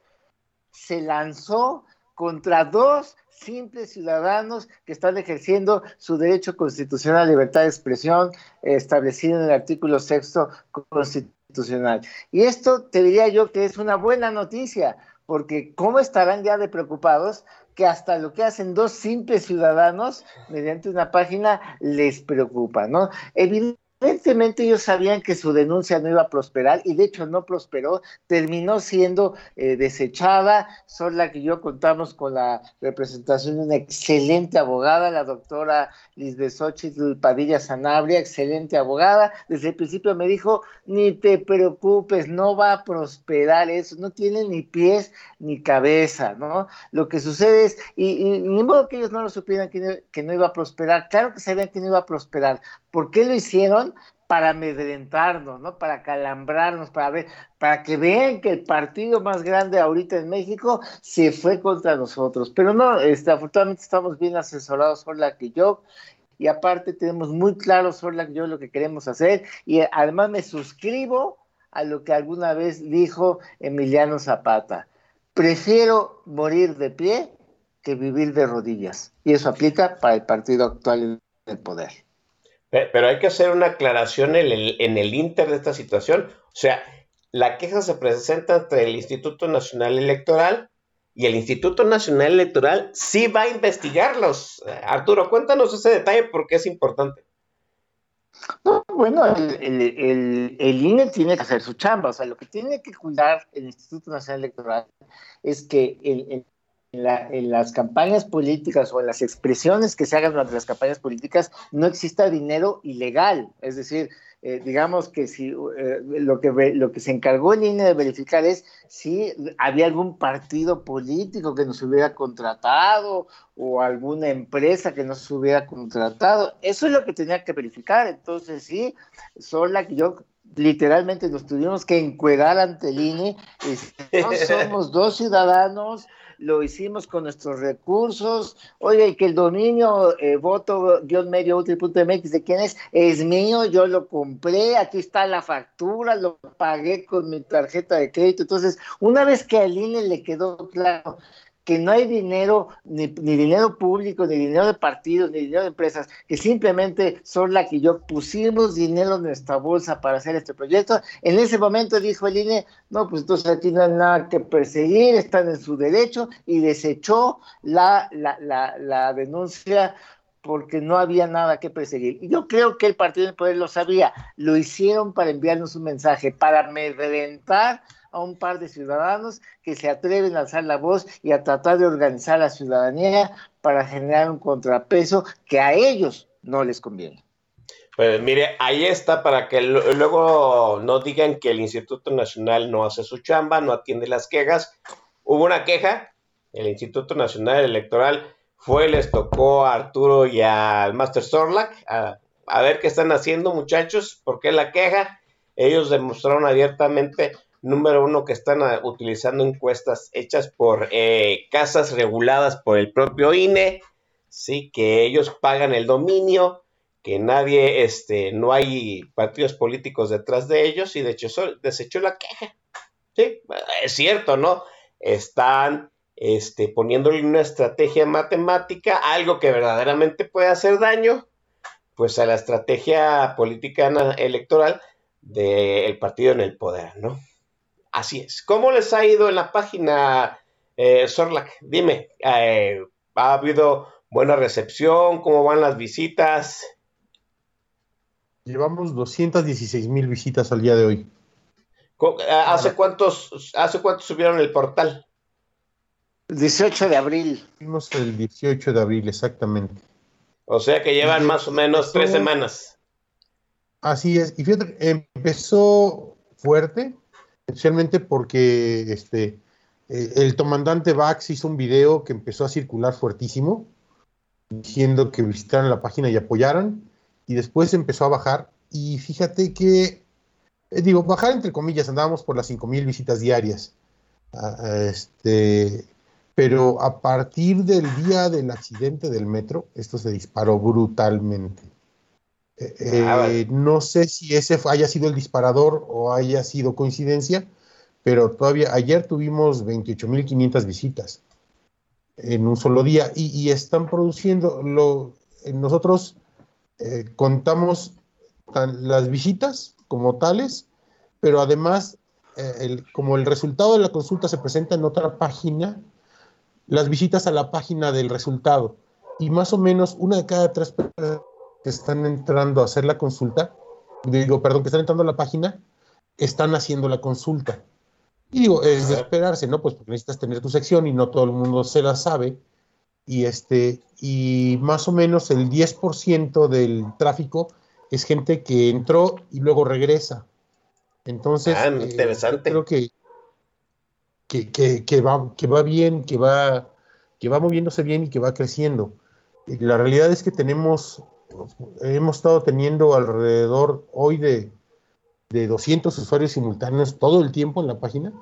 se lanzó contra dos simples ciudadanos que están ejerciendo su derecho constitucional a libertad de expresión establecido en el artículo sexto constitucional. Y esto te diría yo que es una buena noticia, porque ¿cómo estarán ya de preocupados que hasta lo que hacen dos simples ciudadanos mediante una página les preocupa, ¿no? Evidentemente Evidentemente ellos sabían que su denuncia no iba a prosperar y de hecho no prosperó, terminó siendo eh, desechada, son la que yo contamos con la representación de una excelente abogada, la doctora Lisbeth Xochitl Padilla Sanabria, excelente abogada, desde el principio me dijo, ni te preocupes, no va a prosperar eso, no tiene ni pies ni cabeza, ¿no? Lo que sucede es, y, ni modo que ellos no lo supieran que que no iba a prosperar, claro que sabían que no iba a prosperar, ¿por qué lo hicieron? para amedrentarnos, ¿no? Para calambrarnos, para ver, para que vean que el partido más grande ahorita en México se fue contra nosotros. Pero no, este, afortunadamente estamos bien asesorados por la que yo, y aparte tenemos muy claro sobre yo lo que queremos hacer, y además me suscribo a lo que alguna vez dijo Emiliano Zapata. Prefiero morir de pie que vivir de rodillas. Y eso aplica para el partido actual en el poder. Pero hay que hacer una aclaración en el, en el inter de esta situación. O sea, la queja se presenta entre el Instituto Nacional Electoral y el Instituto Nacional Electoral sí va a investigarlos. Arturo, cuéntanos ese detalle porque es importante. No, bueno, el, el, el, INE tiene que hacer su chamba, o sea, lo que tiene que cuidar el Instituto Nacional Electoral es que el, en, la, en, las campañas políticas o en las expresiones que se hagan durante las campañas políticas no exista dinero ilegal. Es decir, eh, digamos que si eh, lo, que lo que se encargó el INE de verificar es si había algún partido político que nos hubiera contratado o alguna empresa que nos hubiera contratado. Eso es lo que tenía que verificar. Entonces, sí, son la que yo literalmente nos tuvimos que encuadrar ante el INE. Y <laughs> no somos dos ciudadanos lo hicimos con nuestros recursos. Oye, que el dominio eh, voto-medio útil.mx de quién es, es mío, yo lo compré, aquí está la factura, lo pagué con mi tarjeta de crédito. Entonces, una vez que al INE le quedó claro que no hay dinero, ni, ni, dinero público, ni dinero de partidos, ni dinero de empresas, que simplemente son la que yo pusimos dinero en nuestra bolsa para hacer este proyecto. En ese momento dijo el INE, no, pues entonces aquí no hay nada que perseguir, están en su derecho, y desechó la, la, la, la denuncia porque no había nada que perseguir. Y yo creo que el Partido del Poder lo sabía, lo hicieron para enviarnos un mensaje, para amedrentar a un par de ciudadanos que se atreven a alzar la voz y a tratar de organizar la ciudadanía para generar un contrapeso que a ellos no les conviene. Pues mire, ahí está para que luego no digan que el Instituto Nacional no hace su chamba, no atiende las quejas. Hubo una queja, el Instituto Nacional Electoral fue, les tocó a Arturo y al Master Sorlac a, a ver qué están haciendo muchachos, por qué la queja. Ellos demostraron abiertamente, número uno, que están ah, utilizando encuestas hechas por eh, casas reguladas por el propio INE, sí, que ellos pagan el dominio, que nadie, este, no hay partidos políticos detrás de ellos y de hecho desechó la queja. Sí, es cierto, ¿no? Están este, poniéndole una estrategia matemática, algo que verdaderamente puede hacer daño, pues a la estrategia política electoral del partido en el poder, ¿no? Así es. ¿Cómo les ha ido en la página, eh, Sorlac? Dime, eh, ¿ha habido buena recepción? ¿Cómo van las visitas? Llevamos 216 mil visitas al día de hoy. ¿Hace cuántos, ¿Hace cuántos subieron el portal? 18 de abril. Fuimos el 18 de abril, exactamente. O sea que llevan más o menos tres semanas. Así es. Y fíjate, empezó fuerte, especialmente porque este, eh, el comandante Bax hizo un video que empezó a circular fuertísimo, diciendo que visitaran la página y apoyaran, y después empezó a bajar. Y fíjate que, eh, digo, bajar entre comillas, andábamos por las 5.000 visitas diarias. Ah, este, pero a partir del día del accidente del metro, esto se disparó brutalmente. Eh, ah, eh, no sé si ese haya sido el disparador o haya sido coincidencia, pero todavía ayer tuvimos 28.500 visitas en un solo día y, están produciendo, lo, nosotros eh, contamos las visitas como tales, pero además, como el resultado de la consulta se presenta en otra página, las visitas a la página del resultado. Y más o menos una de cada tres personas que están entrando a hacer la consulta, digo, perdón, que están entrando a la página, están haciendo la consulta. Y digo, es de esperarse, ¿no? Pues porque necesitas tener tu sección y no todo el mundo se la sabe. Y, este, y más o menos el 10% del tráfico es gente que entró y luego regresa. Entonces, ah, eh, interesante. creo que que, va, que va bien, que va, que va moviéndose bien y que va creciendo. la realidad es que tenemos, hemos estado teniendo alrededor hoy de, de 200 usuarios simultáneos todo el tiempo en la página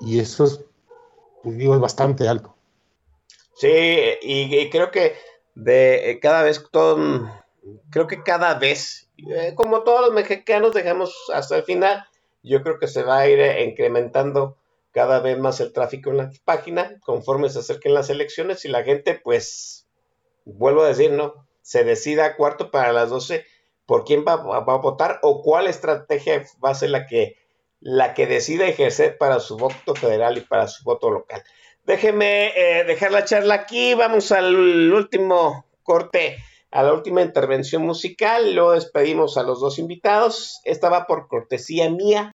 y eso es, digo, es bastante alto. Sí, y, creo que de eh, cada vez todo, creo que cada vez, eh, como todos los mexicanos dejamos hasta el final, yo creo que se va a ir eh, incrementando cada vez más el tráfico en la página conforme se acerquen las elecciones y la gente, pues, vuelvo a decir, ¿no? Se decida cuarto para las 12 por quién va, a votar o cuál estrategia va a ser la que, la que decida ejercer para su voto federal y para su voto local. Déjeme eh, dejar la charla aquí, vamos al último corte, a la última intervención musical, luego despedimos a los dos invitados, esta va por cortesía mía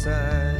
side.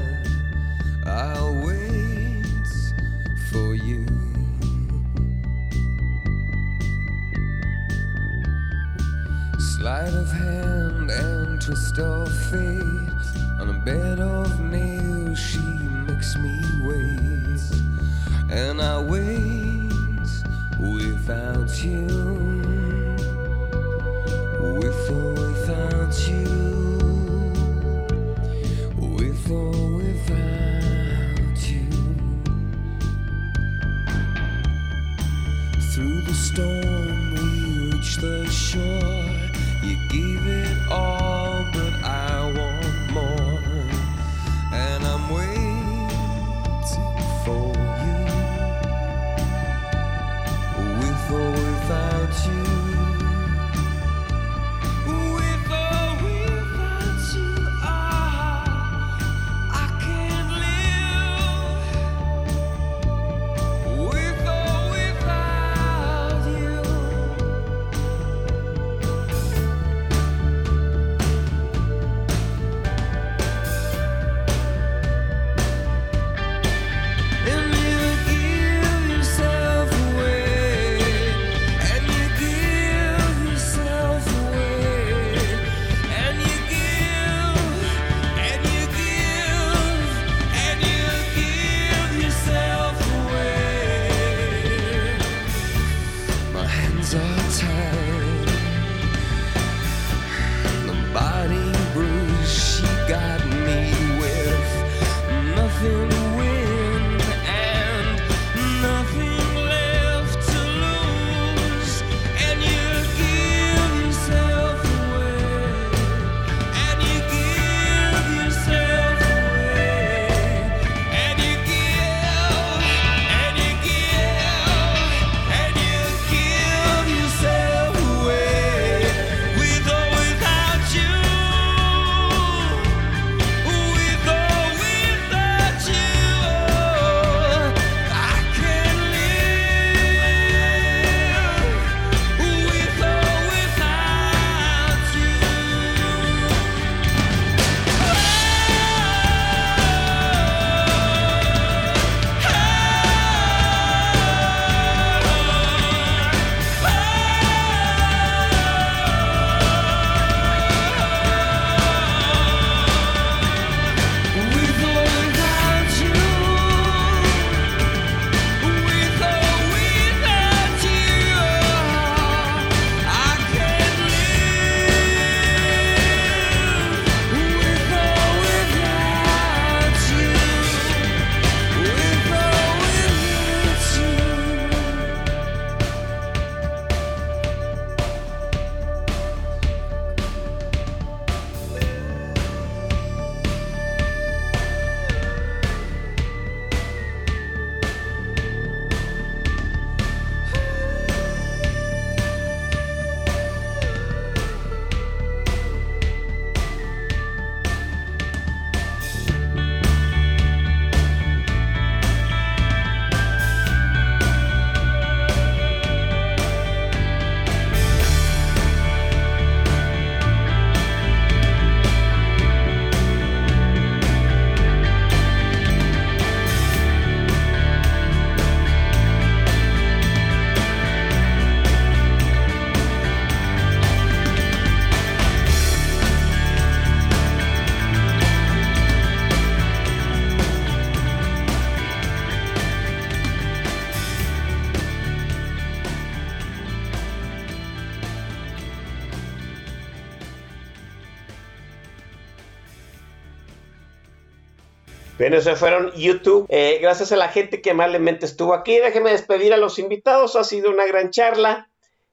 Se fueron YouTube. Eh, gracias a la gente que amablemente estuvo aquí. Déjenme despedir a los invitados. Ha sido una gran charla.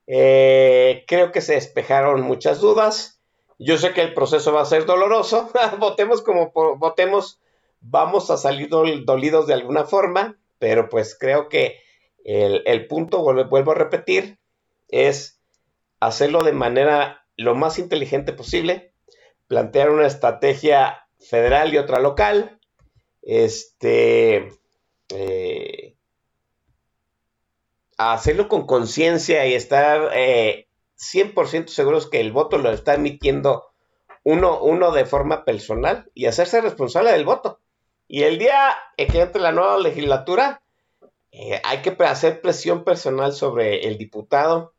Eh, creo que se despejaron muchas dudas. Yo sé que el proceso va a ser doloroso. <laughs> votemos como votemos. Vamos a salir dol- dolidos de alguna forma. Pero pues creo que el, el punto, vuelvo a repetir, es hacerlo de manera lo más inteligente posible. Plantear una estrategia federal y otra local este, eh, hacerlo con conciencia y estar eh, 100% seguros que el voto lo está emitiendo uno, uno de forma personal y hacerse responsable del voto. Y el día que entre la nueva legislatura, eh, hay que hacer presión personal sobre el diputado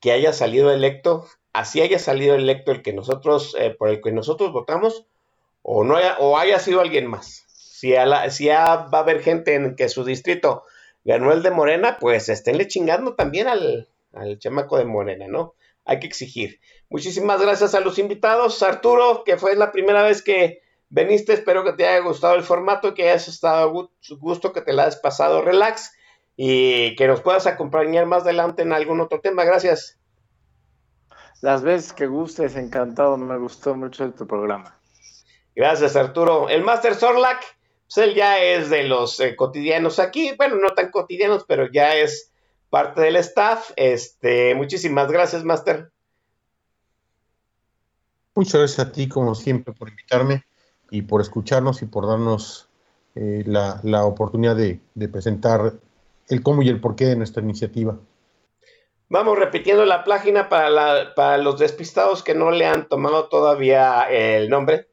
que haya salido electo, así haya salido electo el que nosotros, eh, por el que nosotros votamos, o no haya, o haya sido alguien más. Si, a la- si ya va a haber gente en que su distrito ganó el de Morena, pues esténle chingando también al, al chamaco de Morena, ¿no? Hay que exigir. Muchísimas gracias a los invitados. Arturo, que fue la primera vez que veniste, espero que te haya gustado el formato, que hayas estado a gu- gusto, que te la hayas pasado relax y que nos puedas acompañar más adelante en algún otro tema. Gracias. las veces que gustes, encantado, me gustó mucho tu programa. Gracias, Arturo. El Master Sorlac, pues él ya es de los eh, cotidianos aquí, bueno, no tan cotidianos, pero ya es parte del staff. Este, muchísimas gracias, Master. Muchas gracias a ti, como siempre, por invitarme y por escucharnos y por darnos eh, la, la, oportunidad de, de presentar el cómo y el porqué de nuestra iniciativa. Vamos repitiendo la página para, la, para, los despistados que no le han tomado todavía el nombre.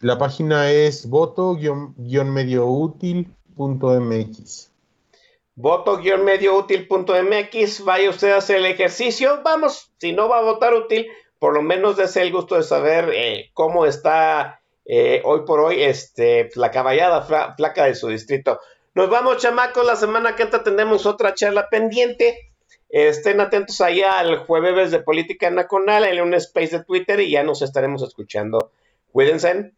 La página es voto-medioútil.mx. Voto-medioútil.mx. Vaya usted a hacer el ejercicio. Vamos, si no va a votar útil, por lo menos desee el gusto de saber eh, cómo está eh, hoy por hoy este, la caballada fla, flaca de su distrito. Nos vamos, chamacos. La semana que entra tendremos otra charla pendiente. Estén atentos allá al jueves de Política Nacional en un space de Twitter y ya nos estaremos escuchando. Cuídense.